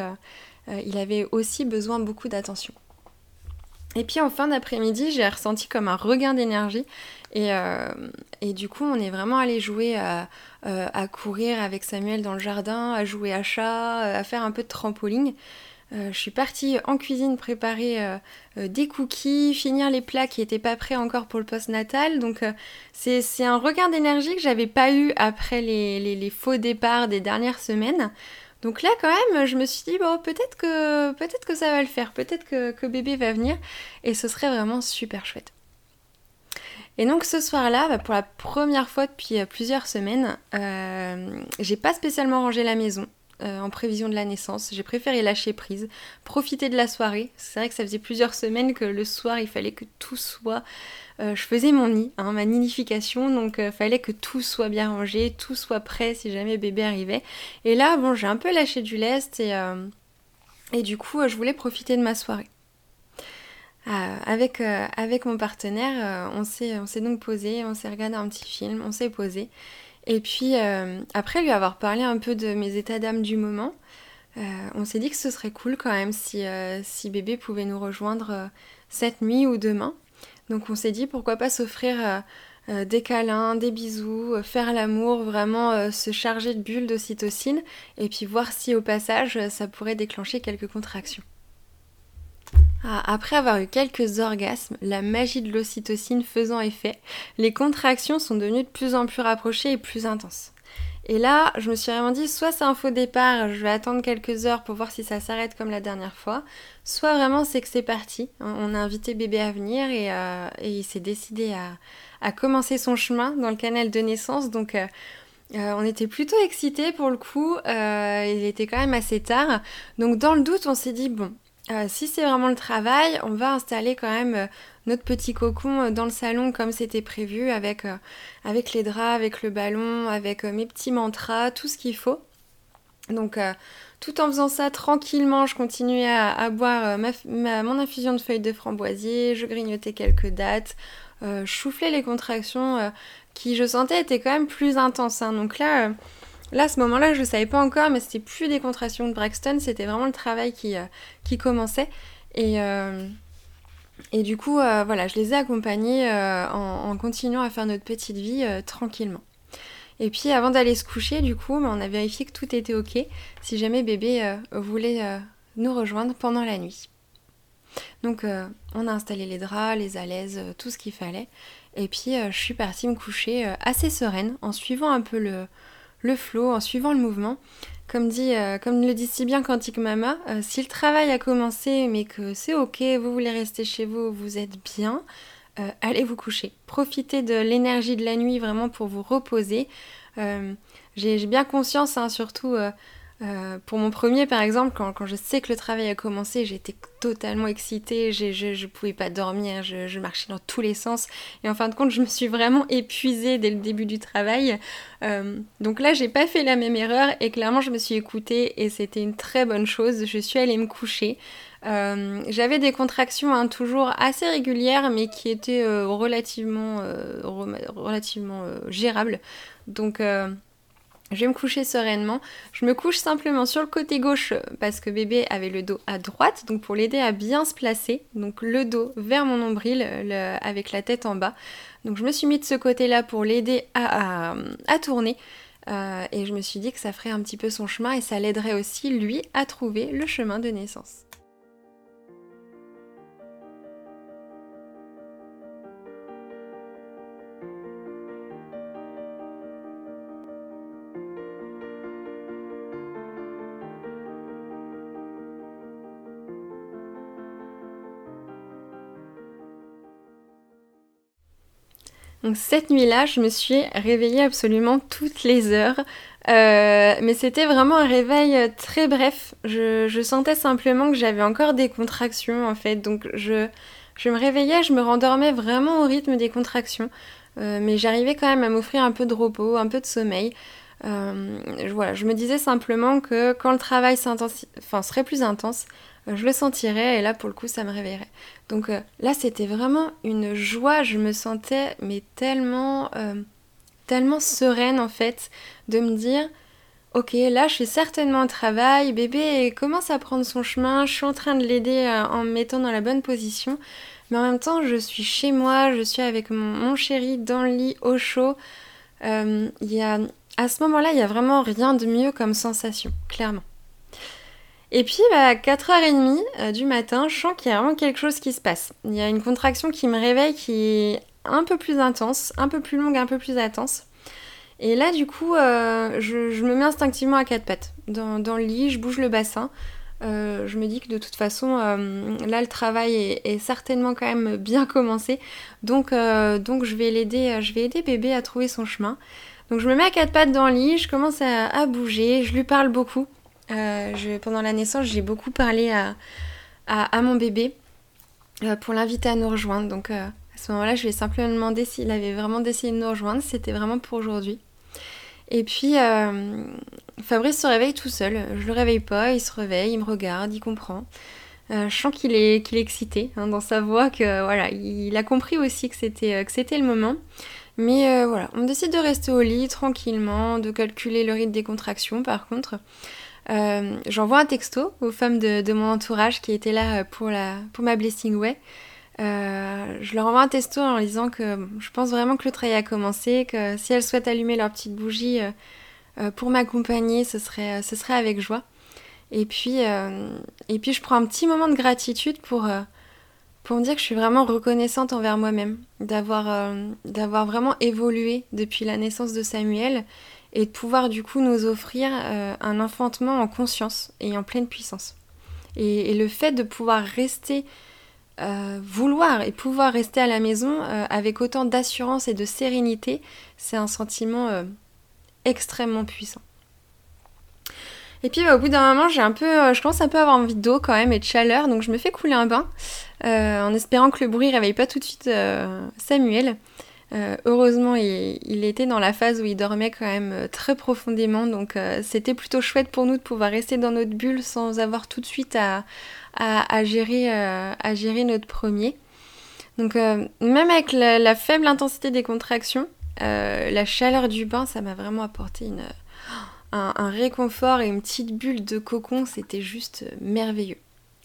il avait aussi besoin beaucoup d'attention. Et puis en fin d'après-midi, j'ai ressenti comme un regain d'énergie. Et, du coup, on est vraiment allé jouer à, courir avec Samuel dans le jardin, à jouer à chat, à faire un peu de trampoline. Euh, je suis partie en cuisine préparer euh, euh, des cookies, finir les plats qui n'étaient pas prêts encore pour le post-natal. Donc c'est un regain d'énergie que j'avais pas eu après les, faux départs des dernières semaines. Donc là quand même, je me suis dit bon peut-être que peut-être que ça va le faire, peut-être que, bébé va venir et ce serait vraiment super chouette. Et donc ce soir-là, bah, pour la première fois depuis plusieurs semaines, j'ai pas spécialement rangé la maison. Euh, en prévision de la naissance. J'ai préféré lâcher prise, profiter de la soirée. C'est vrai que ça faisait plusieurs semaines que le soir, il fallait que tout soit... Euh, je faisais mon nid, hein, ma nidification, donc il euh, fallait que tout soit bien rangé, tout soit prêt si jamais bébé arrivait. Et là, bon, j'ai un peu lâché du lest et, du coup, je voulais profiter de ma soirée. avec, avec mon partenaire, on s'est donc posé, on s'est regardé un petit film, on s'est posé. Et puis, euh, après lui avoir parlé un peu de mes états d'âme du moment, euh, on s'est dit que ce serait cool quand même si, euh, si bébé pouvait nous rejoindre cette nuit ou demain. Donc on s'est dit pourquoi pas s'offrir des câlins, des bisous, faire l'amour, vraiment se charger de bulles d'ocytocine et puis voir si au passage ça pourrait déclencher quelques contractions. Ah, après avoir eu quelques orgasmes, la magie de l'ocytocine faisant effet, les contractions sont devenues de plus en plus rapprochées et plus intenses. Et là, je me suis vraiment dit, soit c'est un faux départ, je vais attendre quelques heures pour voir si ça s'arrête comme la dernière fois, soit vraiment c'est que c'est parti. On a invité bébé à venir et, euh, il s'est décidé à, commencer son chemin dans le canal de naissance. Donc euh, euh, on était plutôt excités pour le coup, il était quand même assez tard. Donc dans le doute, on s'est dit, bon, euh, si c'est vraiment le travail, on va installer quand même euh, notre petit cocon euh, dans le salon comme c'était prévu, avec, avec les draps, avec le ballon, avec mes petits mantras, tout ce qu'il faut. Donc tout en faisant ça tranquillement, je continuais à, boire mon infusion de feuilles de framboisier, je grignotais quelques dates, je soufflais les contractions qui je sentais étaient quand même plus intenses. Hein. Donc là Là, à ce moment-là, je ne savais pas encore, mais c'était plus des contractions de Braxton, c'était vraiment le travail qui, euh, qui commençait. Et, euh, et du coup, euh, voilà, je les ai accompagnés en, continuant à faire notre petite vie tranquillement. Et puis, avant d'aller se coucher, du coup, bah, on a vérifié que tout était OK, si jamais bébé voulait nous rejoindre pendant la nuit. Donc, on a installé les draps, les alaises, tout ce qu'il fallait. Et puis, je suis partie me coucher assez sereine, en suivant un peu le le flow, en suivant le mouvement. Comme, dit, euh, comme le dit si bien Quantique Mama, euh, si le travail a commencé mais que c'est ok, vous voulez rester chez vous, vous êtes bien, euh, allez vous coucher. Profitez de l'énergie de la nuit vraiment pour vous reposer. J'ai bien conscience, hein, surtout euh, pour mon premier, par exemple, quand, je sais que le travail a commencé, j'étais totalement excitée, je ne pouvais pas dormir, je, marchais dans tous les sens. Et en fin de compte, je me suis vraiment épuisée dès le début du travail. Euh, donc là, j'ai pas fait la même erreur et clairement, je me suis écoutée et c'était une très bonne chose. Je suis allée me coucher. Euh, j'avais des contractions hein, toujours assez régulières, mais qui étaient relativement, relativement gérables. Donc je vais me coucher sereinement. Je me couche simplement sur le côté gauche parce que bébé avait le dos à droite, donc pour l'aider à bien se placer. Donc le dos vers mon nombril avec la tête en bas. Donc je me suis mis de ce côté-là pour l'aider à, tourner. et je me suis dit que ça ferait un petit peu son chemin et ça l'aiderait aussi, lui, à trouver le chemin de naissance. Cette nuit-là, je me suis réveillée absolument toutes les heures. Euh, mais c'était vraiment un réveil très bref. Je, sentais simplement que j'avais encore des contractions en fait. Donc je, je me réveillais, je me rendormais vraiment au rythme des contractions. Euh, mais j'arrivais quand même à m'offrir un peu de repos, un peu de sommeil. Euh, voilà, je me disais simplement que quand le travail enfin, serait plus intense, euh, je le sentirais et là pour le coup ça me réveillerait. Donc euh, là c'était vraiment une joie, je me sentais mais tellement euh, tellement sereine en fait de me dire ok là je suis certainement au travail, bébé commence à prendre son chemin, je suis en train de l'aider en me mettant dans la bonne position, mais en même temps je suis chez moi, je suis avec mon, chéri dans le lit au chaud. À ce moment-là il n'y a vraiment rien de mieux comme sensation, clairement. Et puis à 4h30 euh, du matin, je sens qu'il y a vraiment quelque chose qui se passe. Il y a une contraction qui me réveille qui est un peu plus intense, un peu plus longue, un peu plus intense. Et là, du coup, euh, je, me mets instinctivement à quatre pattes. Dans, le lit, je bouge le bassin. Euh, je me dis que de toute façon, là, le travail est, certainement quand même bien commencé. Donc, donc je vais l'aider, je vais aider bébé à trouver son chemin. Donc, je me mets à quatre pattes dans le lit, je commence à bouger, je lui parle beaucoup. Euh, pendant la naissance, j'ai beaucoup parlé à, mon bébé euh, pour l'inviter à nous rejoindre. Donc euh, à ce moment-là, je lui ai simplement demandé s'il avait vraiment décidé de nous rejoindre. C'était vraiment pour aujourd'hui. Et puis Fabrice se réveille tout seul. Je le réveille pas, il se réveille, il me regarde, il comprend. je sens qu'il est, excité hein, dans sa voix, que voilà, il a compris aussi que c'était le moment. Mais voilà, on décide de rester au lit tranquillement, de calculer le rythme des contractions par contre. Euh, j'envoie un texto aux femmes de, mon entourage qui étaient là pour, la, pour ma Blessing Way. Euh, je leur envoie un texto en disant que je pense vraiment que le travail a commencé, que si elles souhaitent allumer leur petite bougie euh, pour m'accompagner, ce serait, ce serait avec joie. Et puis, et puis je prends un petit moment de gratitude pour, pour me dire que je suis vraiment reconnaissante envers moi-même, d'avoir d'avoir vraiment évolué depuis la naissance de Samuel et de pouvoir du coup nous offrir euh, un enfantement en conscience et en pleine puissance. Et, le fait de pouvoir rester, euh, vouloir et pouvoir rester à la maison euh, avec autant d'assurance et de sérénité, c'est un sentiment extrêmement puissant. Et puis bah, au bout d'un moment, j'ai un peu, je commence un peu à avoir envie d'eau quand même et de chaleur, donc je me fais couler un bain en espérant que le bruit réveille pas tout de suite Samuel. Euh, heureusement, il, était dans la phase où il dormait quand même euh, très profondément, donc euh, c'était plutôt chouette pour nous de pouvoir rester dans notre bulle sans avoir tout de suite à, gérer, à gérer notre premier. Donc même avec la, faible intensité des contractions, la chaleur du bain, ça m'a vraiment apporté un, un, réconfort et une petite bulle de cocon, c'était juste merveilleux.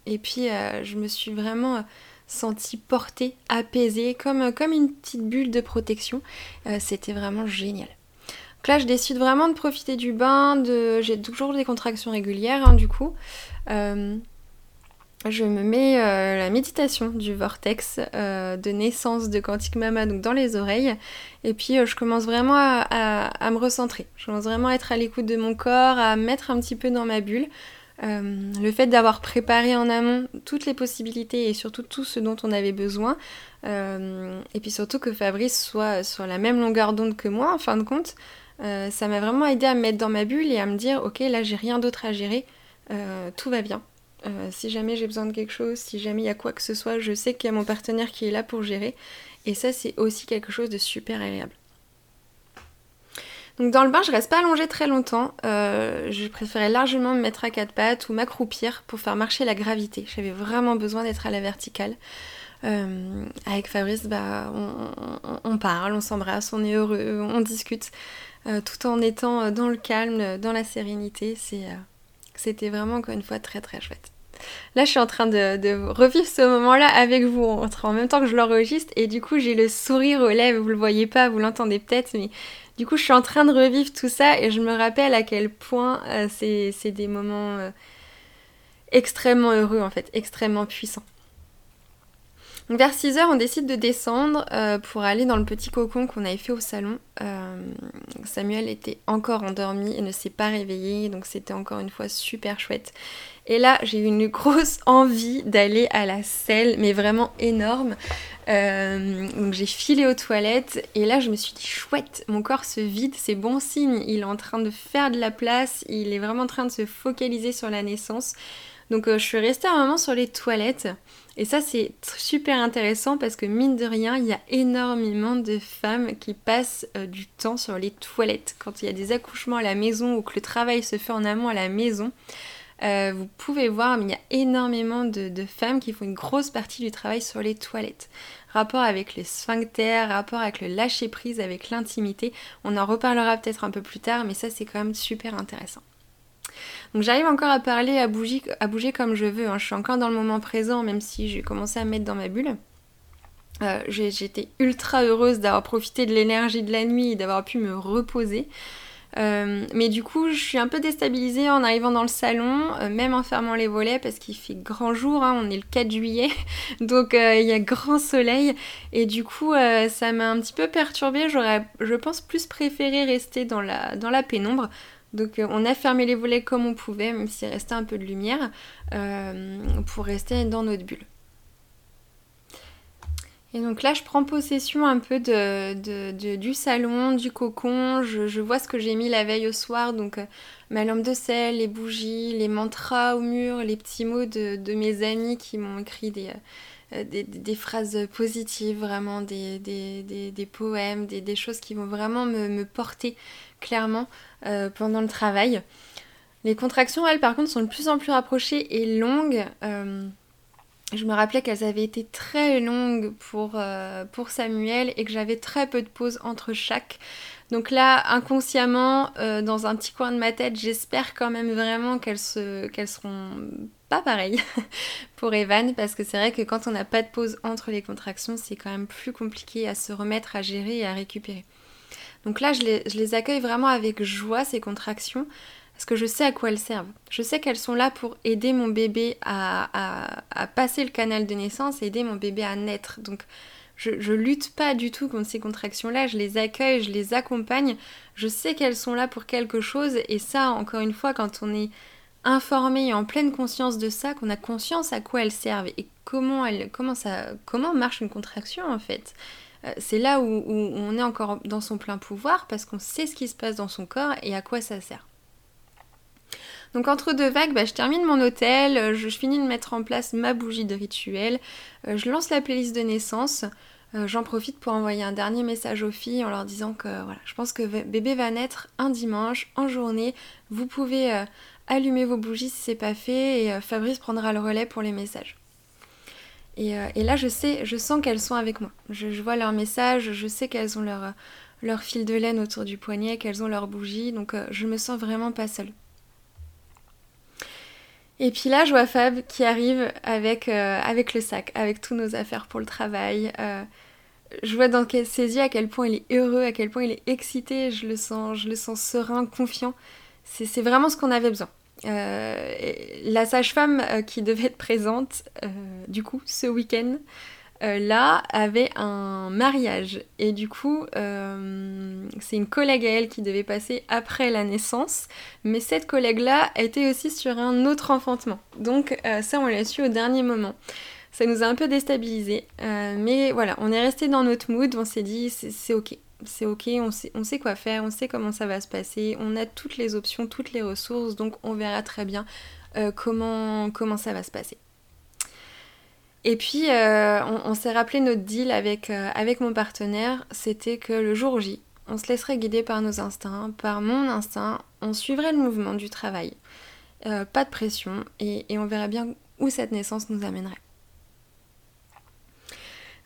Et puis je me suis vraiment senti porté, apaisé, comme, comme une petite bulle de protection. Euh, c'était vraiment génial. Donc là, je décide vraiment de profiter du bain. De... J'ai toujours des contractions régulières, hein, du coup. Euh, je me mets euh, la méditation du vortex de naissance de Quantique Mama donc dans les oreilles. Et puis je commence vraiment à, me recentrer. Je commence vraiment à être à l'écoute de mon corps, à mettre un petit peu dans ma bulle. Euh, le fait d'avoir préparé en amont toutes les possibilités et surtout tout ce dont on avait besoin, euh, et puis surtout que Fabrice soit sur la même longueur d'onde que moi en fin de compte, euh, ça m'a vraiment aidé à me mettre dans ma bulle et à me dire ok là j'ai rien d'autre à gérer, tout va bien. si jamais j'ai besoin de quelque chose, si jamais il y a quoi que ce soit, je sais qu'il y a mon partenaire qui est là pour gérer. Et ça c'est aussi quelque chose de super agréable. Donc dans le bain, je reste pas allongée très longtemps. Euh, je préférais largement me mettre à quatre pattes ou m'accroupir pour faire marcher la gravité. J'avais vraiment besoin d'être à la verticale. Euh, avec Fabrice, bah, on, parle, on s'embrasse, on est heureux, on discute, euh, tout en étant dans le calme, dans la sérénité. C'était vraiment encore une fois très très chouette. Là, je suis en train de, revivre ce moment-là avec vous en même temps que je l'enregistre et du coup, j'ai le sourire aux lèvres. Vous le voyez pas, vous l'entendez peut-être, mais du coup, je suis en train de revivre tout ça et je me rappelle à quel point euh, c'est des moments euh, extrêmement heureux en fait, extrêmement puissants. Vers 6h, on décide de descendre euh, pour aller dans le petit cocon qu'on avait fait au salon. Euh, Samuel était encore endormi et ne s'est pas réveillé, donc c'était encore une fois super chouette. Et là, j'ai eu une *laughs* grosse envie d'aller à la selle, mais vraiment énorme. Euh, donc j'ai filé aux toilettes et là je me suis dit chouette, mon corps se vide, c'est bon signe, il est en train de faire de la place, il est vraiment en train de se focaliser sur la naissance. Donc je suis restée un moment sur les toilettes et ça, c'est super intéressant parce que mine de rien, il y a énormément de femmes qui passent euh, du temps sur les toilettes. Quand il y a des accouchements à la maison ou que le travail se fait en amont à la maison, euh, vous pouvez voir, mais il y a énormément de, femmes qui font une grosse partie du travail sur les toilettes. Rapport avec les sphincters, rapport avec le lâcher prise, avec l'intimité. On en reparlera peut-être un peu plus tard, mais ça c'est quand même super intéressant. Donc j'arrive encore à parler, à bouger, comme je veux. Hein. Je suis encore dans le moment présent, même si j'ai commencé à me mettre dans ma bulle. Euh, J'étais ultra heureuse d'avoir profité de l'énergie de la nuit et d'avoir pu me reposer. Euh, mais du coup, je suis un peu déstabilisée en arrivant dans le salon, euh, même en fermant les volets parce qu'il fait grand jour, hein. on est le 4 juillet, *laughs* donc il y a grand soleil. Et du coup, ça m'a un petit peu perturbée. J'aurais, je pense, plus préféré rester dans la, dans la pénombre. Donc euh, on a fermé les volets comme on pouvait, même s'il restait un peu de lumière, euh, pour rester dans notre bulle. Et donc là, je prends possession un peu de, du salon, du cocon. Je, vois ce que j'ai mis la veille au soir. Donc euh, ma lampe de sel, les bougies, les mantras au mur, les petits mots de, mes amis qui m'ont écrit des, des, phrases positives, vraiment des, des poèmes, des, choses qui vont vraiment me, me porter clairement euh, pendant le travail. Les contractions, elles, par contre, sont de plus en plus rapprochées et longues. Euh, je me rappelais qu'elles avaient été très longues pour, euh, pour Samuel et que j'avais très peu de pauses entre chaque. Donc là, inconsciemment, dans un petit coin de ma tête, j'espère quand même vraiment qu'elles se, qu'elles seront pas pareilles *laughs* pour Evan, parce que c'est vrai que quand on n'a pas de pause entre les contractions, c'est quand même plus compliqué à se remettre, à gérer et à récupérer. Donc là, je les, accueille vraiment avec joie, ces contractions, parce que je sais à quoi elles servent. Je sais qu'elles sont là pour aider mon bébé à, passer le canal de naissance aider mon bébé à naître. Donc je, je lutte pas du tout contre ces contractions-là, je les accueille, je les accompagne. Je sais qu'elles sont là pour quelque chose, et ça, encore une fois, quand on est informé et en pleine conscience de ça, qu'on a conscience à quoi elles servent et comment, elles, comment, ça, comment marche une contraction en fait. Euh, c'est là où, on est encore dans son plein pouvoir parce qu'on sait ce qui se passe dans son corps et à quoi ça sert. Donc entre deux vagues, bah, je termine mon hôtel, euh, je, finis de mettre en place ma bougie de rituel, euh, je lance la playlist de naissance, j'en profite pour envoyer un dernier message aux filles en leur disant que voilà, je pense que bébé va naître un dimanche en journée, vous pouvez allumer vos bougies si c'est pas fait et Fabrice prendra le relais pour les messages. Euh, et, là, je sais, je sens qu'elles sont avec moi. Je, vois leurs messages, je sais qu'elles ont leur, leur fil de laine autour du poignet, qu'elles ont leur bougie, donc euh, je me sens vraiment pas seule. Et puis là, je vois Fab qui arrive avec, euh, avec le sac, avec tous nos affaires pour le travail. je vois dans ses yeux à quel point il est heureux, à quel point il est excité, je le sens, je le sens serein, confiant. C'est vraiment ce qu'on avait besoin. Euh, la sage-femme euh, qui devait être présente, euh, du coup, ce week-end, là, avait un mariage. Et du coup, c'est une collègue à elle qui devait passer après la naissance. Mais cette collègue-là était aussi sur un autre enfantement. Donc ça, on l'a su au dernier moment. Ça nous a un peu déstabilisé. mais voilà, on est resté dans notre mood. On s'est dit, c'est ok c'est ok, on sait, quoi faire, on sait comment ça va se passer, on a toutes les options, toutes les ressources, donc on verra très bien euh, comment, ça va se passer. Et puis, euh, on, s'est rappelé notre deal avec, euh, avec mon partenaire, c'était que le jour J, on se laisserait guider par nos instincts, par mon instinct, on suivrait le mouvement du travail. pas de pression, et, et on verrait bien où cette naissance nous amènerait.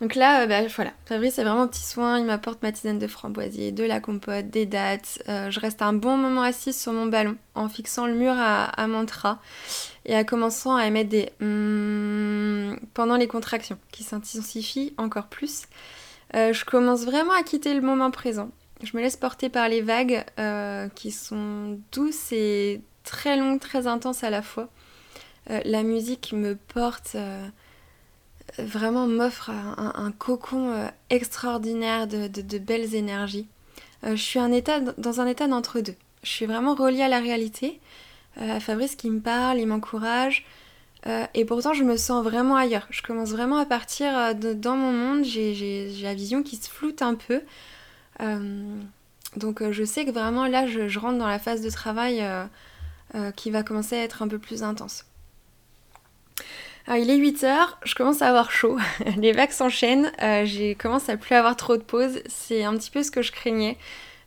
Donc là, bah, voilà, Fabrice c'est vraiment petit soin, il m'apporte ma tisane de framboisier, de la compote, des dates. je reste un bon moment assise sur mon ballon en fixant le mur à, mantra et en commençant à émettre des pendant les contractions qui s'intensifient encore plus. je commence vraiment à quitter le moment présent. Je me laisse porter par les vagues qui sont douces et très longues, très intenses à la fois. Euh, la musique me porte, euh, vraiment m'offre un, cocon euh, extraordinaire de, belles énergies. je suis dans un état d'entre-deux. Je suis vraiment reliée à la réalité, à Fabrice qui me parle, il m'encourage. et pourtant, je me sens vraiment ailleurs. Je commence vraiment à partir dans mon monde. J'ai la vision qui se floute un peu. donc, je sais que vraiment là, je, rentre dans la phase de travail qui va commencer à être un peu plus intense. Il est 8h, je commence à avoir chaud, *laughs* les vagues s'enchaînent, euh, j'ai commence à plus avoir trop de pauses, c'est un petit peu ce que je craignais.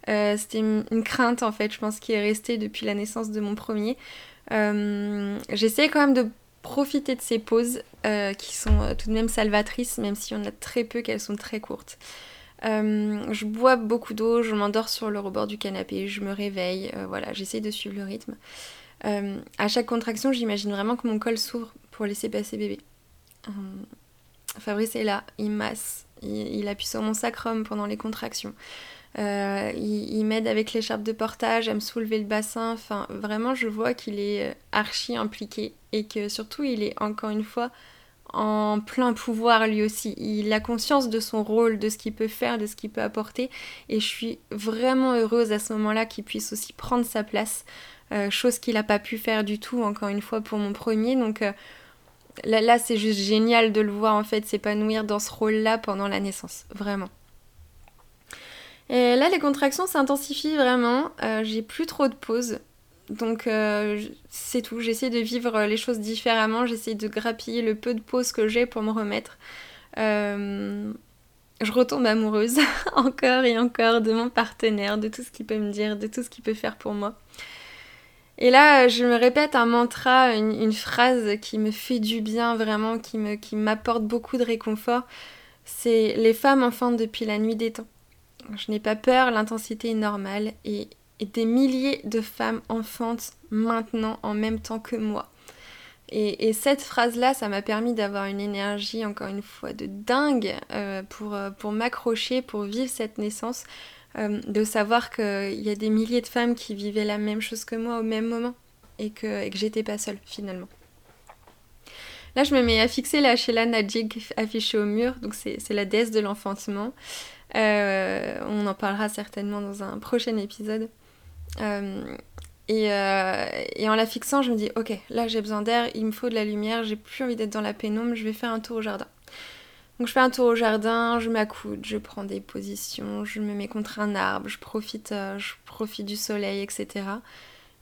Euh, c'était une, crainte en fait, je pense, qui est restée depuis la naissance de mon premier. Euh, j'essaie quand même de profiter de ces pauses qui sont tout de même salvatrices, même si on a très peu qu'elles sont très courtes. je bois beaucoup d'eau, je m'endors sur le rebord du canapé, je me réveille, voilà, j'essaie de suivre le rythme. à chaque contraction, j'imagine vraiment que mon col s'ouvre laisser passer bébé. Euh, Fabrice est là, il masse, il, appuie sur mon sacrum pendant les contractions. Euh, il, m'aide avec l'écharpe de portage à me soulever le bassin. Enfin, vraiment, je vois qu'il est euh, archi impliqué et que surtout, il est encore une fois en plein pouvoir lui aussi. Il a conscience de son rôle, de ce qu'il peut faire, de ce qu'il peut apporter. Et je suis vraiment heureuse à ce moment-là qu'il puisse aussi prendre sa place. chose qu'il n'a pas pu faire du tout, encore une fois, pour mon premier. Donc, Là, c'est juste génial de le voir en fait s'épanouir dans ce rôle-là pendant la naissance, vraiment. Et là, les contractions s'intensifient vraiment. Euh, j'ai plus trop de pauses. Donc, euh, c'est tout. J'essaie de vivre les choses différemment. J'essaie de grappiller le peu de pauses que j'ai pour me remettre. Euh, je retombe amoureuse *laughs* encore et encore de mon partenaire, de tout ce qu'il peut me dire, de tout ce qu'il peut faire pour moi. Et là, je me répète un mantra, une, phrase qui me fait du bien vraiment, qui m'apporte beaucoup de réconfort. C'est les femmes enfantent depuis la nuit des temps. Je n'ai pas peur, l'intensité est normale et, des milliers de femmes enfantent maintenant en même temps que moi. Et, cette phrase-là, ça m'a permis d'avoir une énergie, encore une fois, de dingue euh, pour, euh, pour m'accrocher, pour vivre cette naissance, euh, de savoir qu'il y a des milliers de femmes qui vivaient la même chose que moi au même moment et que, j'étais pas seule finalement. Là, je me mets à fixer la Sheila Najig affichée au mur, donc c'est la déesse de l'enfantement. Euh, on en parlera certainement dans un prochain épisode. Euh, et, et, en la fixant, je me dis, ok, là j'ai besoin d'air, il me faut de la lumière, j'ai plus envie d'être dans la pénombre, je vais faire un tour au jardin. Donc je fais un tour au jardin, je m'accoude, je prends des positions, je me mets contre un arbre, je profite, euh, je profite du soleil, etc.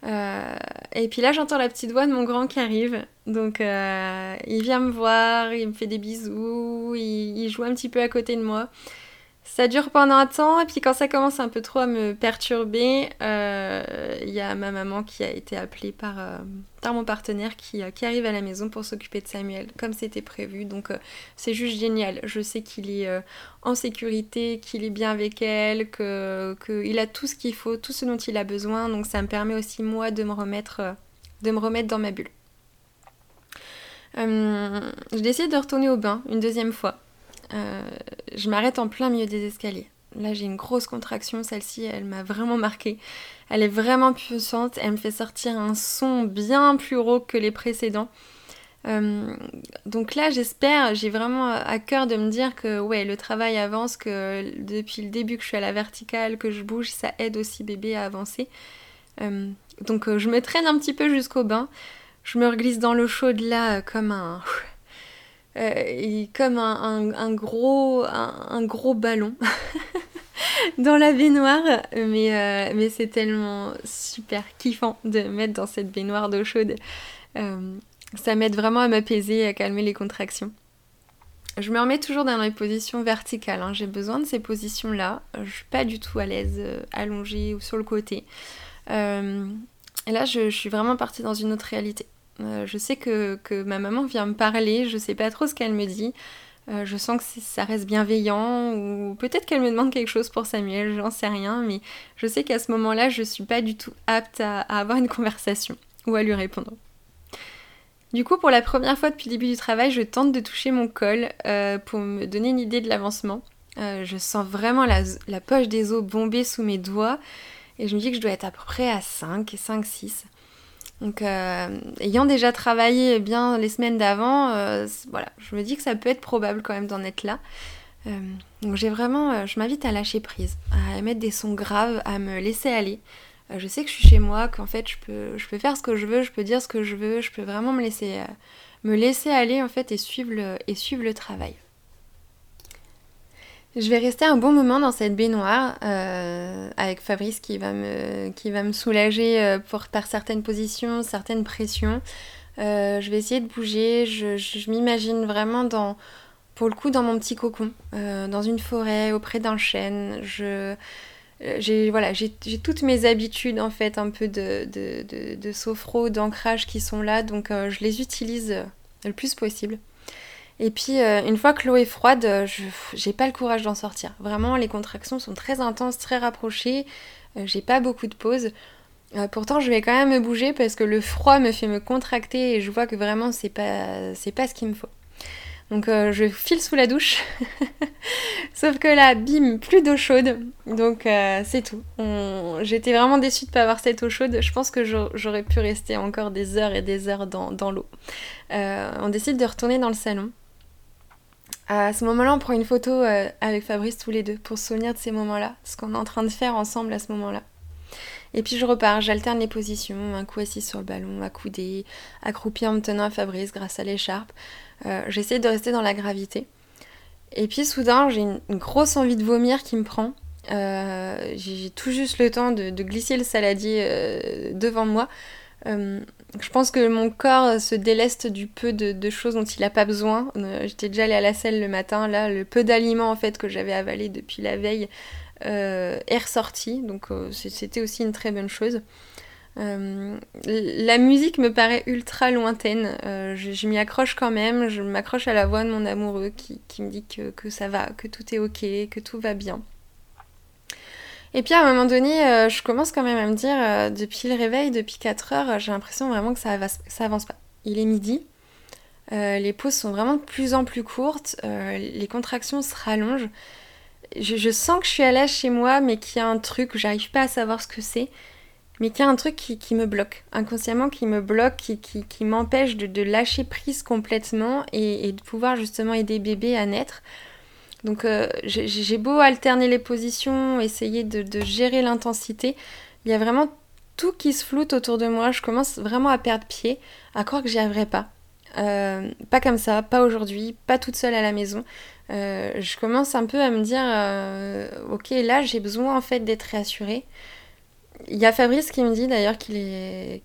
Euh, et puis là j'entends la petite voix de mon grand qui arrive. Donc euh, il vient me voir, il me fait des bisous, il, joue un petit peu à côté de moi. Ça dure pendant un temps, et puis quand ça commence un peu trop à me perturber, euh, il y a ma maman qui a été appelée par, euh, par mon partenaire qui, euh, qui, arrive à la maison pour s'occuper de Samuel, comme c'était prévu. Donc c'est juste génial. Je sais qu'il est en sécurité, qu'il est bien avec elle, qu'il a tout ce qu'il faut, tout ce dont il a besoin. Donc ça me permet aussi moi de me remettre, de me remettre dans ma bulle. je décide de retourner au bain une deuxième fois. Euh, je m'arrête en plein milieu des escaliers. Là, j'ai une grosse contraction. Celle-ci, elle m'a vraiment marquée. Elle est vraiment puissante. Elle me fait sortir un son bien plus rauque que les précédents. Euh, donc là, j'espère, j'ai vraiment à cœur de me dire que ouais, le travail avance, que depuis le début que je suis à la verticale, que je bouge, ça aide aussi bébé à avancer. Euh, donc je me traîne un petit peu jusqu'au bain. Je me reglisse dans l'eau chaude là comme un euh, comme un, gros, un, gros ballon *laughs* dans la baignoire. Mais, euh, mais c'est tellement super kiffant de mettre dans cette baignoire d'eau chaude. Euh, ça m'aide vraiment à m'apaiser et à calmer les contractions. Je me remets toujours dans les positions verticales. Hein. J'ai besoin de ces positions-là. Je suis pas du tout à l'aise allongée ou sur le côté. et là, je suis vraiment partie dans une autre réalité. Euh, je sais que, ma maman vient me parler, je sais pas trop ce qu'elle me dit. Euh, je sens que ça reste bienveillant ou peut-être qu'elle me demande quelque chose pour Samuel, j'en sais rien, mais je sais qu'à ce moment-là, je suis pas du tout apte à, avoir une conversation ou à lui répondre. Du coup, pour la première fois depuis le début du travail, je tente de toucher mon col euh, pour me donner une idée de l'avancement. Je sens vraiment la, la, poche des os bomber sous mes doigts et je me dis que je dois être à peu près à 5, 5, 6. Donc, euh, ayant déjà travaillé bien les semaines d'avant, euh, voilà, je me dis que ça peut être probable quand même d'en être là. Euh, donc, j'ai vraiment, je m'invite à lâcher prise, à émettre des sons graves, à me laisser aller. je sais que je suis chez moi, qu'en fait, je peux, je peux faire ce que je veux, je peux dire ce que je veux, je peux vraiment me laisser, me laisser aller en fait et suivre et suivre le travail. Je vais rester un bon moment dans cette baignoire euh, avec Fabrice qui va me, qui va me soulager euh, pour, par certaines positions, certaines pressions. Euh, je vais essayer de bouger. Je, m'imagine vraiment dans, pour le coup, dans mon petit cocon, dans une forêt, auprès d'un chêne. Je, j'ai voilà, j'ai toutes mes habitudes en fait, un peu de, de, de, de sophro, d'ancrage qui sont là, donc je les utilise le plus possible. Et puis, euh, une fois que l'eau est froide, euh, je j'ai pas le courage d'en sortir. Vraiment, les contractions sont très intenses, très rapprochées. Euh, j'ai pas beaucoup de pauses. pourtant, je vais quand même me bouger parce que le froid me fait me contracter et je vois que vraiment, c'est pas, pas ce qu'il me faut. Donc, je file sous la douche. *laughs* Sauf que là, bim, plus d'eau chaude. Donc, c'est tout. J'étais vraiment déçue de pas avoir cette eau chaude. Je pense que j'aurais pu rester encore des heures et des heures dans l'eau. on décide de retourner dans le salon. À ce moment-là, on prend une photo euh, avec Fabrice tous les deux pour se souvenir de ces moments-là, ce qu'on est en train de faire ensemble à ce moment-là. Et puis je repars, j'alterne les positions, un coup assis sur le ballon, accoudé, accroupi en me tenant à Fabrice grâce à l'écharpe. Euh, j'essaie de rester dans la gravité. Et puis soudain, j'ai une, grosse envie de vomir qui me prend. Euh, j'ai tout juste le temps de, glisser le saladier devant moi. Je pense que mon corps se déleste du peu de, choses dont il n'a pas besoin. Euh, j'étais déjà allée à la selle le matin, là, le peu d'aliments en fait que j'avais avalé depuis la veille euh, est ressorti, donc euh, c'était aussi une très bonne chose. la musique me paraît ultra lointaine, je, m'y accroche quand même, je m'accroche à la voix de mon amoureux qui, me dit que ça va, que tout est ok, que tout va bien. Et puis à un moment donné, euh, je commence quand même à me dire, euh, depuis le réveil, depuis 4 heures, j'ai l'impression vraiment que ça, ça avance pas. Il est midi, euh, les pauses sont vraiment de plus en plus courtes, les contractions se rallongent. Je, sens que je suis à l'âge chez moi, mais qu'il y a un truc, j'arrive pas à savoir ce que c'est, mais qu'il y a un truc qui, me bloque, inconsciemment qui me bloque, qui, qui, m'empêche de, lâcher prise complètement et, et, de pouvoir justement aider bébé à naître. Donc euh, j'ai beau alterner les positions, essayer de, gérer l'intensité, il y a vraiment tout qui se floute autour de moi. Je commence vraiment à perdre pied, à croire que j'y arriverai pas. Euh, pas comme ça, pas aujourd'hui, pas toute seule à la maison. Euh, je commence un peu à me dire, ok, là j'ai besoin en fait d'être réassurée. Il y a Fabrice qui me dit d'ailleurs qu'il est,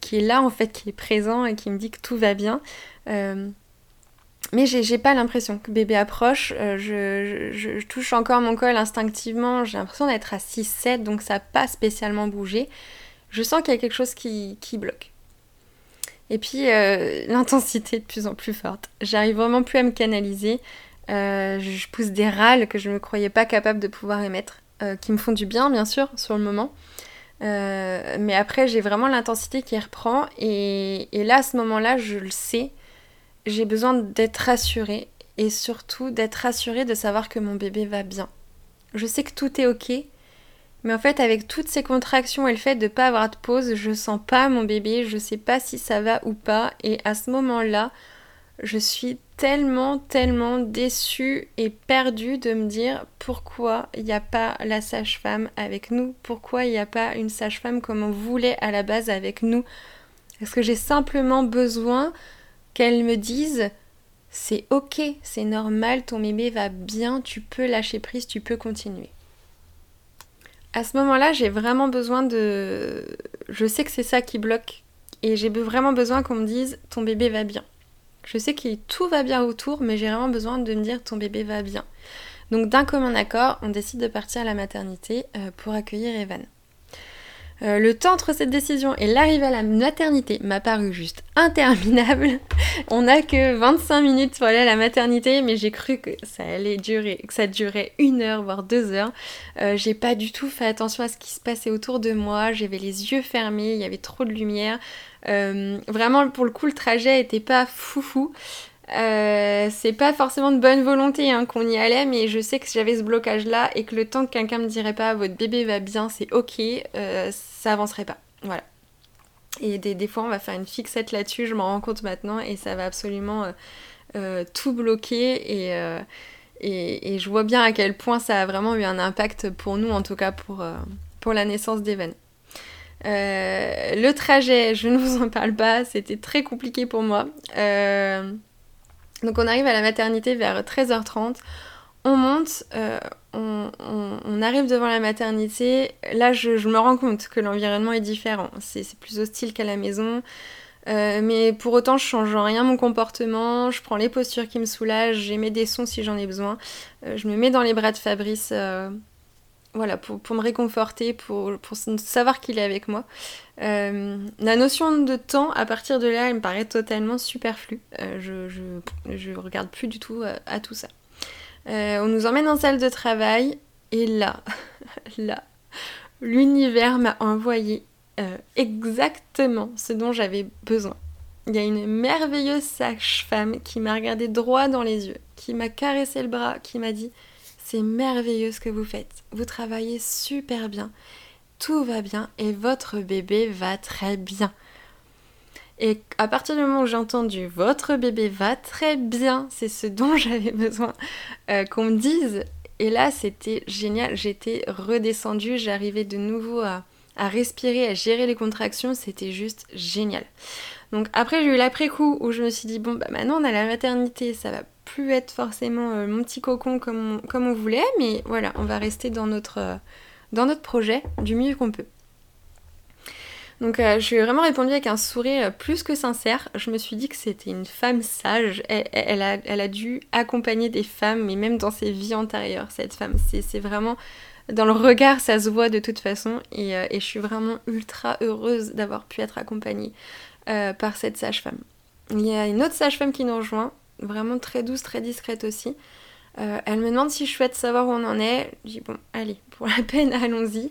qui, est là en fait, qui est présent et qui me dit que tout va bien. Mais j'ai pas l'impression que bébé approche. Euh, je, touche encore mon col instinctivement. J'ai l'impression d'être à 6-7, donc ça n'a pas spécialement bougé. Je sens qu'il y a quelque chose qui, bloque. Et puis euh, *laughs* l'intensité de plus en plus forte. J'arrive vraiment plus à me canaliser. Euh, je pousse des râles que je ne me croyais pas capable de pouvoir émettre, qui me font du bien bien sûr sur le moment. mais après j'ai vraiment l'intensité qui reprend et là à ce moment-là je le sais j'ai besoin d'être rassurée et surtout d'être rassurée de savoir que mon bébé va bien. Je sais que tout est ok, mais en fait avec toutes ces contractions et le fait de ne pas avoir de pause, je sens pas mon bébé, je sais pas si ça va ou pas et à ce moment-là, je suis tellement tellement déçue et perdue de me dire pourquoi il n'y a pas la sage-femme avec nous, pourquoi il n'y a pas une sage-femme comme on voulait à la base avec nous. Est-ce que j'ai simplement besoin qu'elle me dise c'est ok, c'est normal, ton bébé va bien, tu peux lâcher prise, tu peux continuer. À ce moment-là, j'ai vraiment besoin de... Je sais que c'est ça qui bloque et j'ai vraiment besoin qu'on me dise ton bébé va bien. Je sais que tout va bien autour, mais j'ai vraiment besoin de me dire ton bébé va bien. Donc d'un commun accord, on décide de partir à la maternité euh, pour accueillir Evan. Euh, le temps entre cette décision et l'arrivée à la maternité m'a paru juste interminable. *laughs* On n'a que 25 minutes pour aller à la maternité, mais j'ai cru que ça allait durer, que ça durait une heure, voire deux heures. Euh, j'ai pas du tout fait attention à ce qui se passait autour de moi, j'avais les yeux fermés, il y avait trop de lumière. Euh, vraiment, pour le coup, le trajet était pas foufou. C'est pas forcément de bonne volonté hein, qu'on y allait, mais je sais que j'avais ce blocage-là et que le temps que quelqu'un me dirait pas votre bébé va bien, c'est ok, ça avancerait pas. Voilà. Et des, fois, on va faire une fixette là-dessus, je m'en rends compte maintenant, et ça va absolument euh, tout bloquer. Et, et, je vois bien à quel point ça a vraiment eu un impact pour nous, en tout cas pour, pour la naissance d'Evan. le trajet, je ne vous en parle pas, c'était très compliqué pour moi. Donc on arrive à la maternité vers 13h30. On monte, euh, on, arrive devant la maternité. Là, je, me rends compte que l'environnement est différent. C'est plus hostile qu'à la maison. Euh, mais pour autant, je change rien mon comportement. Je prends les postures qui me soulagent. J'émets des sons si j'en ai besoin. Euh, je me mets dans les bras de Fabrice voilà, pour, me réconforter, pour, savoir qu'il est avec moi. Euh, la notion de temps, à partir de là, elle me paraît totalement superflue. Euh, je, regarde plus du tout euh, à, tout ça. On nous emmène en salle de travail, et là, *laughs* là, l'univers m'a envoyé exactement ce dont j'avais besoin. Il y a une merveilleuse sage-femme qui m'a regardé droit dans les yeux, qui m'a caressé le bras, qui m'a dit c'est merveilleux ce que vous faites. Vous travaillez super bien. Tout va bien et votre bébé va très bien. Et à partir du moment où j'ai entendu votre bébé va très bien, c'est ce dont *laughs* j'avais besoin euh, qu'on me dise. Et là, c'était génial. J'étais redescendue, j'arrivais de nouveau à, respirer, à gérer les contractions. C'était juste génial. Donc après, j'ai eu l'après-coup où je me suis dit, bon, bah maintenant on a la maternité, ça va plus être forcément euh, mon petit cocon comme on, comme on voulait, mais voilà, on va rester dans notre, euh, dans notre projet du mieux qu'on peut. Donc euh, je lui ai vraiment répondu avec un sourire plus que sincère. Je me suis dit que c'était une femme sage. Elle, a, dû accompagner des femmes, mais même dans ses vies antérieures, cette femme. C'est vraiment... Dans le regard, ça se voit de toute façon. Et, et je suis vraiment ultra heureuse d'avoir pu être accompagnée par cette sage-femme. Il y a une autre sage-femme qui nous rejoint, vraiment très douce, très discrète aussi. Euh, elle me demande si je souhaite savoir où on en est. Je dis bon, allez, pour la *laughs* peine, allons-y.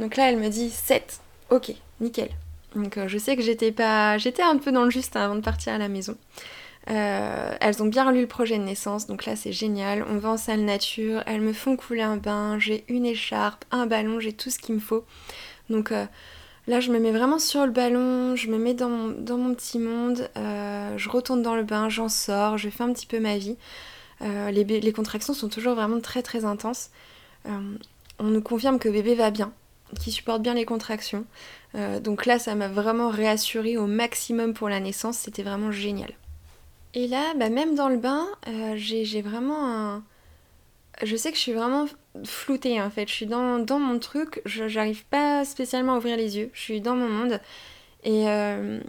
Donc là, elle me dit 7. Ok, nickel. Donc euh, je sais que j'étais pas. J'étais un peu dans le juste hein, avant de partir à la maison. Euh, elles ont bien relu le projet de naissance, donc là c'est génial. On va en salle nature, elles me font couler un bain, j'ai une écharpe, un ballon, j'ai tout ce qu'il me faut. Donc Là, je me mets vraiment sur le ballon, je me mets dans mon, petit monde, euh, je retourne dans le bain, j'en sors, je fais un petit peu ma vie. Euh, les, contractions sont toujours vraiment très très intenses. Euh, on nous confirme que bébé va bien, qu'il supporte bien les contractions. donc là, ça m'a vraiment réassuré au maximum pour la naissance, c'était vraiment génial. Et là, bah, même dans le bain, j'ai vraiment un je sais que je suis vraiment floutée en fait. Je suis dans, mon truc, j'arrive pas spécialement à ouvrir les yeux. Je suis dans mon monde. Et, euh,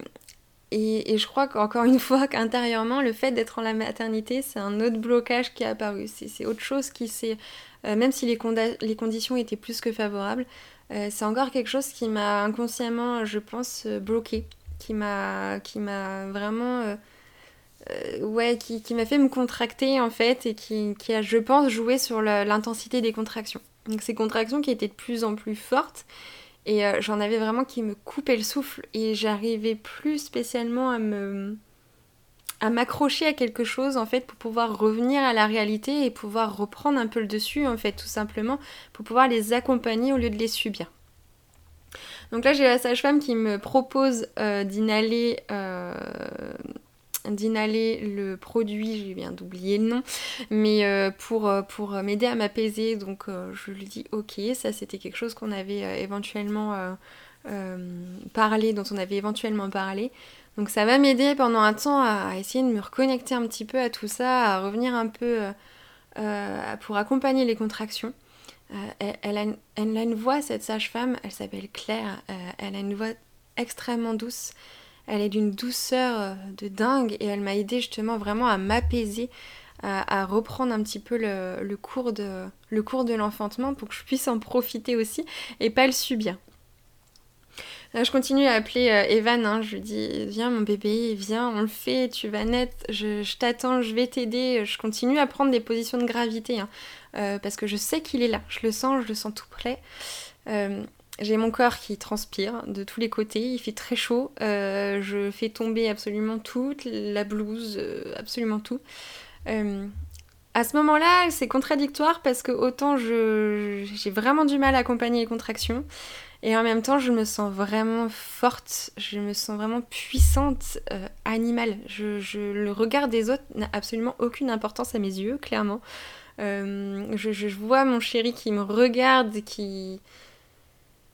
et, je crois qu'encore une fois, qu'intérieurement, le fait d'être en la maternité, c'est un autre blocage qui est apparu. C'est autre chose qui s'est. Euh, même si les, les, conditions étaient plus que favorables, euh, c'est encore quelque chose qui m'a inconsciemment, je pense, bloqué. Qui m'a vraiment euh, ouais, qui, m'a fait me contracter en fait et qui, a, je pense, joué sur l'intensité des contractions. Donc ces contractions qui étaient de plus en plus fortes et euh, j'en avais vraiment qui me coupaient le souffle et j'arrivais plus spécialement à me à m'accrocher à quelque chose en fait pour pouvoir revenir à la réalité et pouvoir reprendre un peu le dessus en fait tout simplement pour pouvoir les accompagner au lieu de les subir. Donc là j'ai la sage-femme qui me propose euh, d'inhaler d'inhaler le produit, j'ai bien d'oublier le nom, mais euh, pour, euh, pour m'aider à m'apaiser. Donc euh, je lui dis ok, ça c'était quelque chose qu'on avait éventuellement parlé, dont on avait éventuellement parlé. Donc ça va m'aider pendant un temps à, essayer de me reconnecter un petit peu à tout ça, à revenir un peu pour accompagner les contractions. elle, a une, elle, a une, voix, cette sage-femme, elle s'appelle Claire, elle a une voix extrêmement douce. Elle est d'une douceur euh, de dingue et elle m'a aidé justement vraiment à m'apaiser, à, reprendre un petit peu le cours de l'enfantement pour que je puisse en profiter aussi et pas le subir. Je continue à appeler euh, Evan, hein. je lui dis viens mon bébé, viens, on le fait, tu vas naître, je, t'attends, je vais t'aider. Je continue à prendre des positions de gravité hein. euh, parce que je sais qu'il est là, je le sens, je le sens tout près. Euh, j'ai mon corps qui transpire de tous les côtés, il fait très chaud, je fais tomber absolument tout, la blouse, absolument tout. à ce moment-là, c'est contradictoire parce que autant j'ai vraiment du mal à accompagner les contractions, et en même temps, je me sens vraiment forte, je me sens vraiment puissante, euh, animale. Je, le regard des autres n'a absolument aucune importance à mes yeux, clairement. Euh, je, vois mon chéri qui me regarde, qui,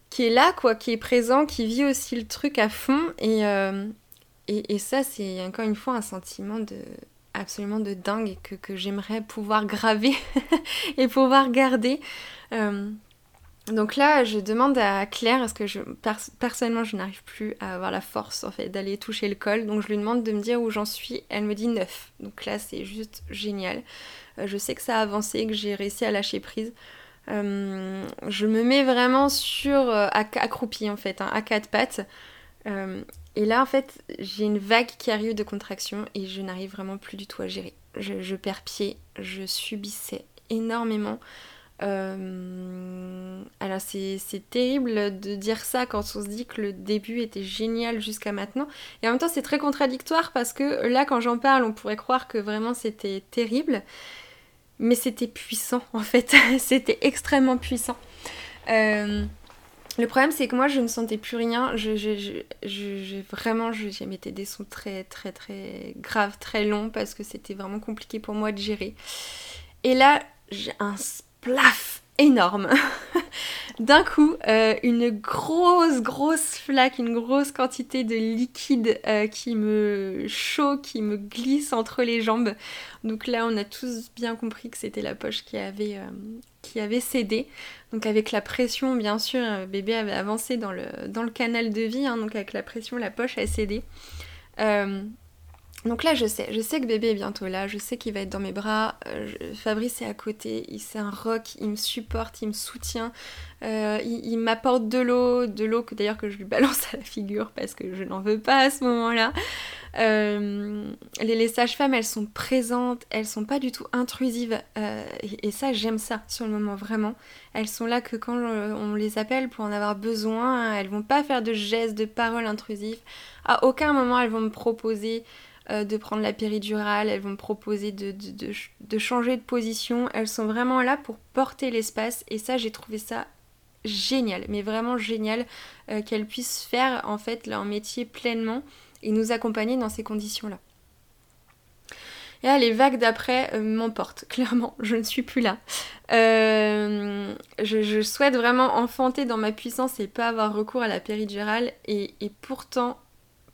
qui est là, quoi, qui est présent, qui vit aussi le truc à fond. Et, euh, et, ça, c'est encore une fois un sentiment de absolument de dingue que, que j'aimerais pouvoir graver *laughs* et pouvoir garder. Donc là, je demande à Claire, parce que je, personnellement, je n'arrive plus à avoir la force d'aller toucher le col. Donc je lui demande de me dire où j'en suis. Elle me dit 9. Donc là, c'est juste génial. Euh, je sais que ça a avancé, que j'ai réussi à lâcher prise. Euh, je me mets vraiment sur euh, accroupie en fait, hein, à quatre pattes. et là, en fait, j'ai une vague qui arrive de contraction et je n'arrive vraiment plus du tout à gérer. je perds pied, je subissais énormément. Euh, alors c'est terrible de dire ça quand on se dit que le début était génial jusqu'à maintenant. Et en même temps c'est très contradictoire parce que là quand j'en parle on pourrait croire que vraiment c'était terrible. Mais c'était puissant en fait. *laughs* c'était extrêmement puissant. Euh, le problème c'est que moi je ne sentais plus rien. Je, je, vraiment j'émettais des sons très très très graves, très longs parce que c'était vraiment compliqué pour moi de gérer. Et là j'ai un plaf énorme. *laughs* D'un coup, euh, une grosse, grosse flaque, une grosse quantité de liquide euh, qui me chaud, qui me glisse entre les jambes. Donc là, on a tous bien compris que c'était la poche qui avait, euh, cédé. Donc avec la pression, bien sûr, bébé avait avancé dans le, dans le canal de vie. Hein. donc avec la pression, la poche a cédé. Donc là, je sais, je sais que bébé est bientôt là, je sais qu'il va être dans mes bras. Euh, Fabrice est à côté, il c'est un rock, il me supporte, il me soutient, euh, il, m'apporte de l'eau, de l'eau que d'ailleurs que je lui balance *laughs* à la figure parce que je n'en veux pas à ce moment-là. Euh, les, sages-femmes, elles sont présentes, elles sont pas du tout intrusives et, et, ça, j'aime ça sur le moment vraiment. Elles sont là que quand on les appelle pour en avoir besoin, elles vont pas faire de gestes, de paroles intrusives. À aucun moment, elles vont me proposer euh, de prendre la péridurale, elles vont me proposer de, changer de position. Elles sont vraiment là pour porter l'espace et ça j'ai trouvé ça génial, mais vraiment génial euh, qu'elles puissent faire en fait leur métier pleinement et nous accompagner dans ces conditions-là. Et là, les vagues d'après euh, m'emportent, *laughs* clairement, je ne suis plus là. je, souhaite vraiment enfanter dans ma puissance et pas avoir recours à la péridurale, et pourtant,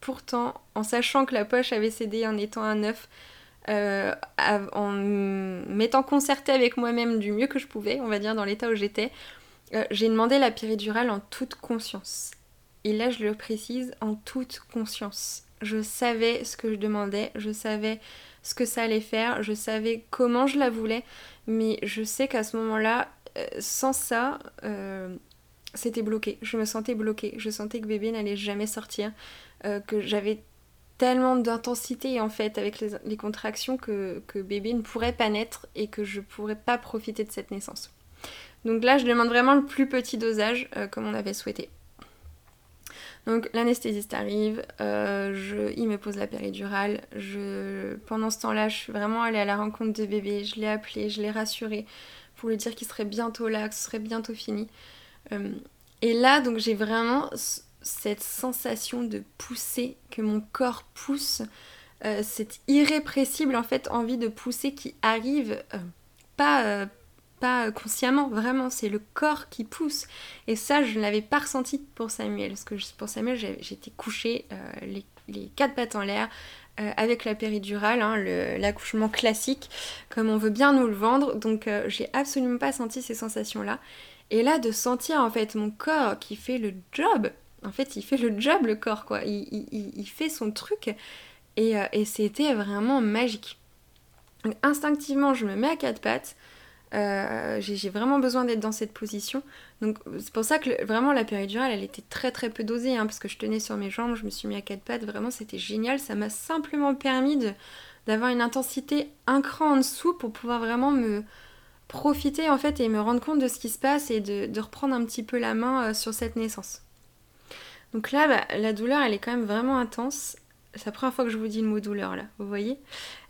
Pourtant, en sachant que la poche avait cédé en étant un œuf, euh, en m'étant concertée avec moi-même du mieux que je pouvais, on va dire dans l'état où j'étais, euh, j'ai demandé la péridurale en toute conscience. Et là, je le précise, en toute conscience. Je savais ce que je demandais, je savais ce que ça allait faire, je savais comment je la voulais, mais je sais qu'à ce moment-là, euh, sans ça, c'était bloqué. Je me sentais bloquée. Je sentais que bébé n'allait jamais sortir. Euh, que j'avais tellement d'intensité en fait avec les, contractions que, bébé ne pourrait pas naître et que je pourrais pas profiter de cette naissance. Donc là, je demande vraiment le plus petit dosage euh, comme on avait souhaité. Donc l'anesthésiste arrive, euh, je, il me pose la péridurale. Pendant ce temps-là, je suis vraiment allée à la rencontre de bébé. Je l'ai appelé, je l'ai rassuré pour lui dire qu'il serait bientôt là, que ce serait bientôt fini. et là, donc j'ai vraiment cette sensation de pousser, que mon corps pousse, euh, cette irrépressible en fait envie de pousser qui arrive euh, pas, euh, pas consciemment, vraiment, c'est le corps qui pousse. Et ça, je ne l'avais pas ressenti pour Samuel, parce que pour Samuel, j'étais couchée les, quatre pattes en l'air, avec la péridurale, hein, l'accouchement classique, comme on veut bien nous le vendre. Donc j'ai absolument pas senti ces sensations-là. Et là, de sentir en fait mon corps qui fait le job, en fait, il fait le job, le corps, quoi. Il, fait son truc. Euh, et, c'était vraiment magique. instinctivement, je me mets à quatre pattes. j'ai vraiment besoin d'être dans cette position. Donc c'est pour ça que vraiment la péridurale, elle était très très peu dosée, hein, parce que je tenais sur mes jambes, je me suis mis à quatre pattes, vraiment c'était génial. Ça m'a simplement permis d'avoir une intensité un cran en dessous pour pouvoir vraiment me profiter en fait et me rendre compte de ce qui se passe et de, reprendre un petit peu la main sur cette naissance. Donc là, bah, la douleur, elle est quand même vraiment intense. C'est la première fois que je vous dis le mot douleur là, vous voyez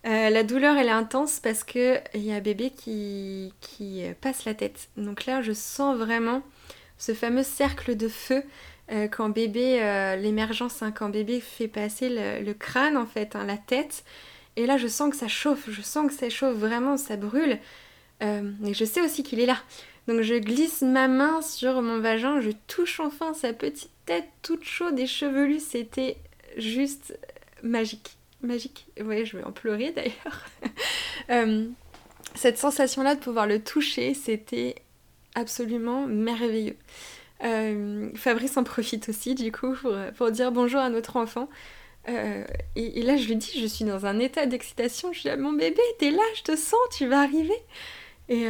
euh, La douleur elle est intense parce qu'il y a un bébé qui, qui passe la tête. Donc là je sens vraiment ce fameux cercle de feu euh, quand bébé, euh, l'émergence, hein, quand bébé fait passer le, crâne en fait, hein, la tête. Et là je sens que ça chauffe, je sens que ça chauffe vraiment, ça brûle. et je sais aussi qu'il est là. Donc je glisse ma main sur mon vagin, je touche enfin sa petite tête toute chaude et chevelue, c'était juste magique. Magique. Oui, je vais en pleurer d'ailleurs. *laughs* Euh, cette sensation-là de pouvoir le toucher, c'était absolument merveilleux. Euh, Fabrice en profite aussi du coup pour, dire bonjour à notre enfant. Euh, et, là, je lui dis, je suis dans un état d'excitation. Je dis, mon bébé, t'es là, je te sens, tu vas arriver. Et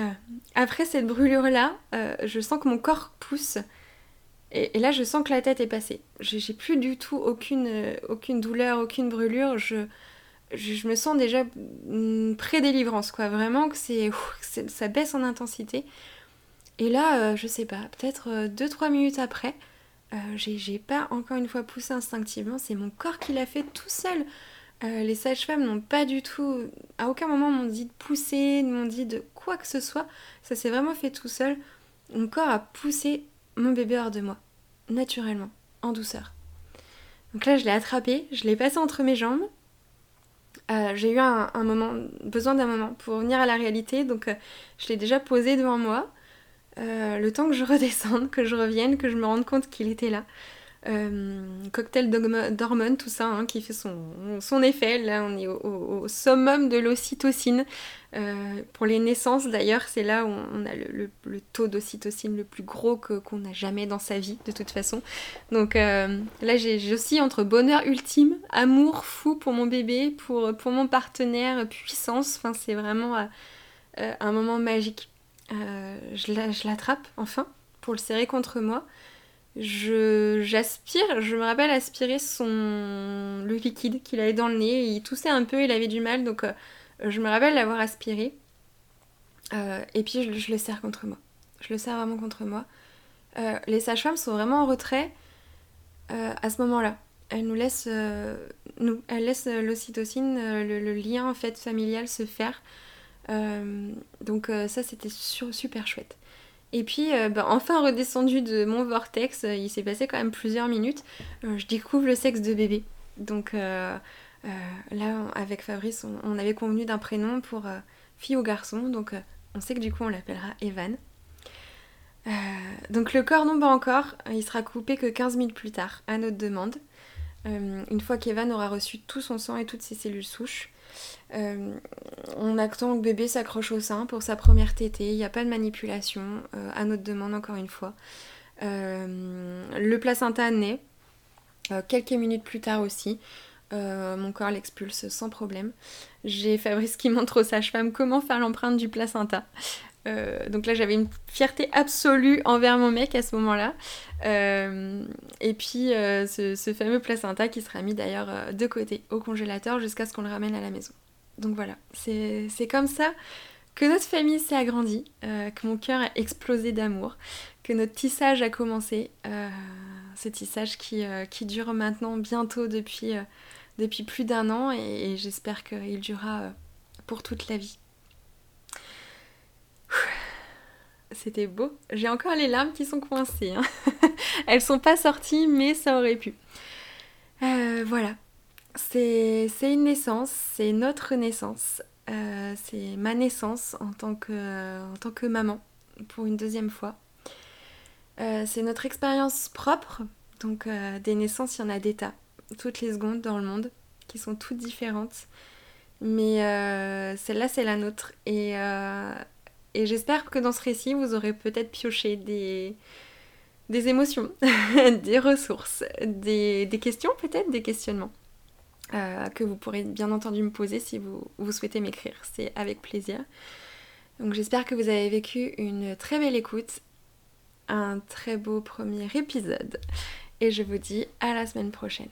après cette brûlure-là, je sens que mon corps pousse. Et, là, je sens que la tête est passée. J'ai plus du tout aucune, euh, aucune douleur, aucune brûlure. Je, je, me sens déjà pré-délivrance, quoi. Vraiment que c'est, ça baisse en intensité. Et là, euh, je sais pas, peut-être 2-3 euh, minutes après, j'ai pas encore une fois poussé instinctivement. C'est mon corps qui l'a fait tout seul. Les sages-femmes n'ont pas du tout, à aucun moment m'ont dit de pousser, m'ont dit de quoi que ce soit. Ça s'est vraiment fait tout seul. Mon corps a poussé mon bébé hors de moi, naturellement, en douceur. Donc là, je l'ai attrapé, je l'ai passé entre mes jambes. Euh, j'ai eu un, moment, besoin d'un moment pour revenir à la réalité, donc euh, je l'ai déjà posé devant moi. Euh, le temps que je *laughs* redescende, que je revienne, que je me rende compte qu'il était là. Cocktail d'hormones, tout ça, hein, qui fait son, effet. Là, on est au summum de l'ocytocine. Euh, pour les naissances d'ailleurs, c'est là où on a le, taux d'ocytocine le plus gros qu'on n'a jamais dans sa vie de toute façon. Donc euh, là j'ai aussi entre bonheur ultime, amour fou pour mon bébé, pour, pour mon partenaire, puissance, enfin c'est vraiment euh, un moment magique. je l'attrape enfin pour le serrer contre moi. J'aspire, je, me rappelle aspirer son le liquide qu'il avait dans le nez, il toussait un peu, il avait du mal donc je me rappelle l'avoir aspiré. Euh, et puis je, le serre contre moi. Je le serre vraiment contre moi. Euh, les sages-femmes sont vraiment en retrait euh, à ce moment-là. Elles nous laissent, elles laissent l'ocytocine, le, lien en fait familial se faire. donc ça c'était super chouette. Et puis, bah, enfin redescendu de mon vortex, il s'est passé quand même plusieurs minutes, je découvre le sexe de bébé. Donc, euh, là, avec Fabrice, on, avait convenu d'un prénom pour euh, fille ou garçon, donc euh, on sait que du coup on l'appellera Evan. donc le corps non pas encore, il sera coupé que 15 minutes plus tard, à notre demande. une fois qu'Evan aura reçu tout son sang et toutes ses cellules souches, on attend que bébé s'accroche au sein pour sa première tétée, il n'y a pas de manipulation, à notre demande encore une fois. le placenta naît, quelques minutes plus tard aussi. Euh, mon corps l'expulse sans problème. J'ai Fabrice qui montre aux sages-femmes comment faire l'empreinte du placenta. Euh, donc là j'avais une fierté absolue envers mon mec à ce moment-là. Euh, et puis ce, fameux placenta qui sera mis d'ailleurs de côté au congélateur jusqu'à ce qu'on le ramène à la maison. Donc voilà, c'est comme ça que notre famille s'est agrandie, que mon cœur a explosé d'amour, que notre tissage a commencé. ce tissage qui, qui, dure maintenant bientôt depuis plus d'un an et, j'espère qu'il durera euh, pour toute la vie. C'était beau. J'ai encore les larmes qui sont coincées. Hein. *laughs* Elles sont pas sorties, mais ça aurait pu. Euh, voilà. C'est une naissance, c'est notre naissance. Euh, c'est ma naissance en tant, que, en tant que maman pour une deuxième fois. c'est notre expérience propre. Donc des naissances, il y en a des tas toutes les secondes dans le monde, qui sont toutes différentes. Mais euh, celle-là, c'est la nôtre. Et, euh, et j'espère que dans ce récit, vous aurez peut-être pioché des, des émotions, *laughs* des ressources, des, des questions peut-être, des questionnements. Euh, que vous pourrez bien entendu me poser si vous, vous souhaitez m'écrire. C'est avec plaisir. Donc j'espère que vous avez vécu une très belle écoute, un très beau premier épisode. Et je vous dis à la semaine prochaine.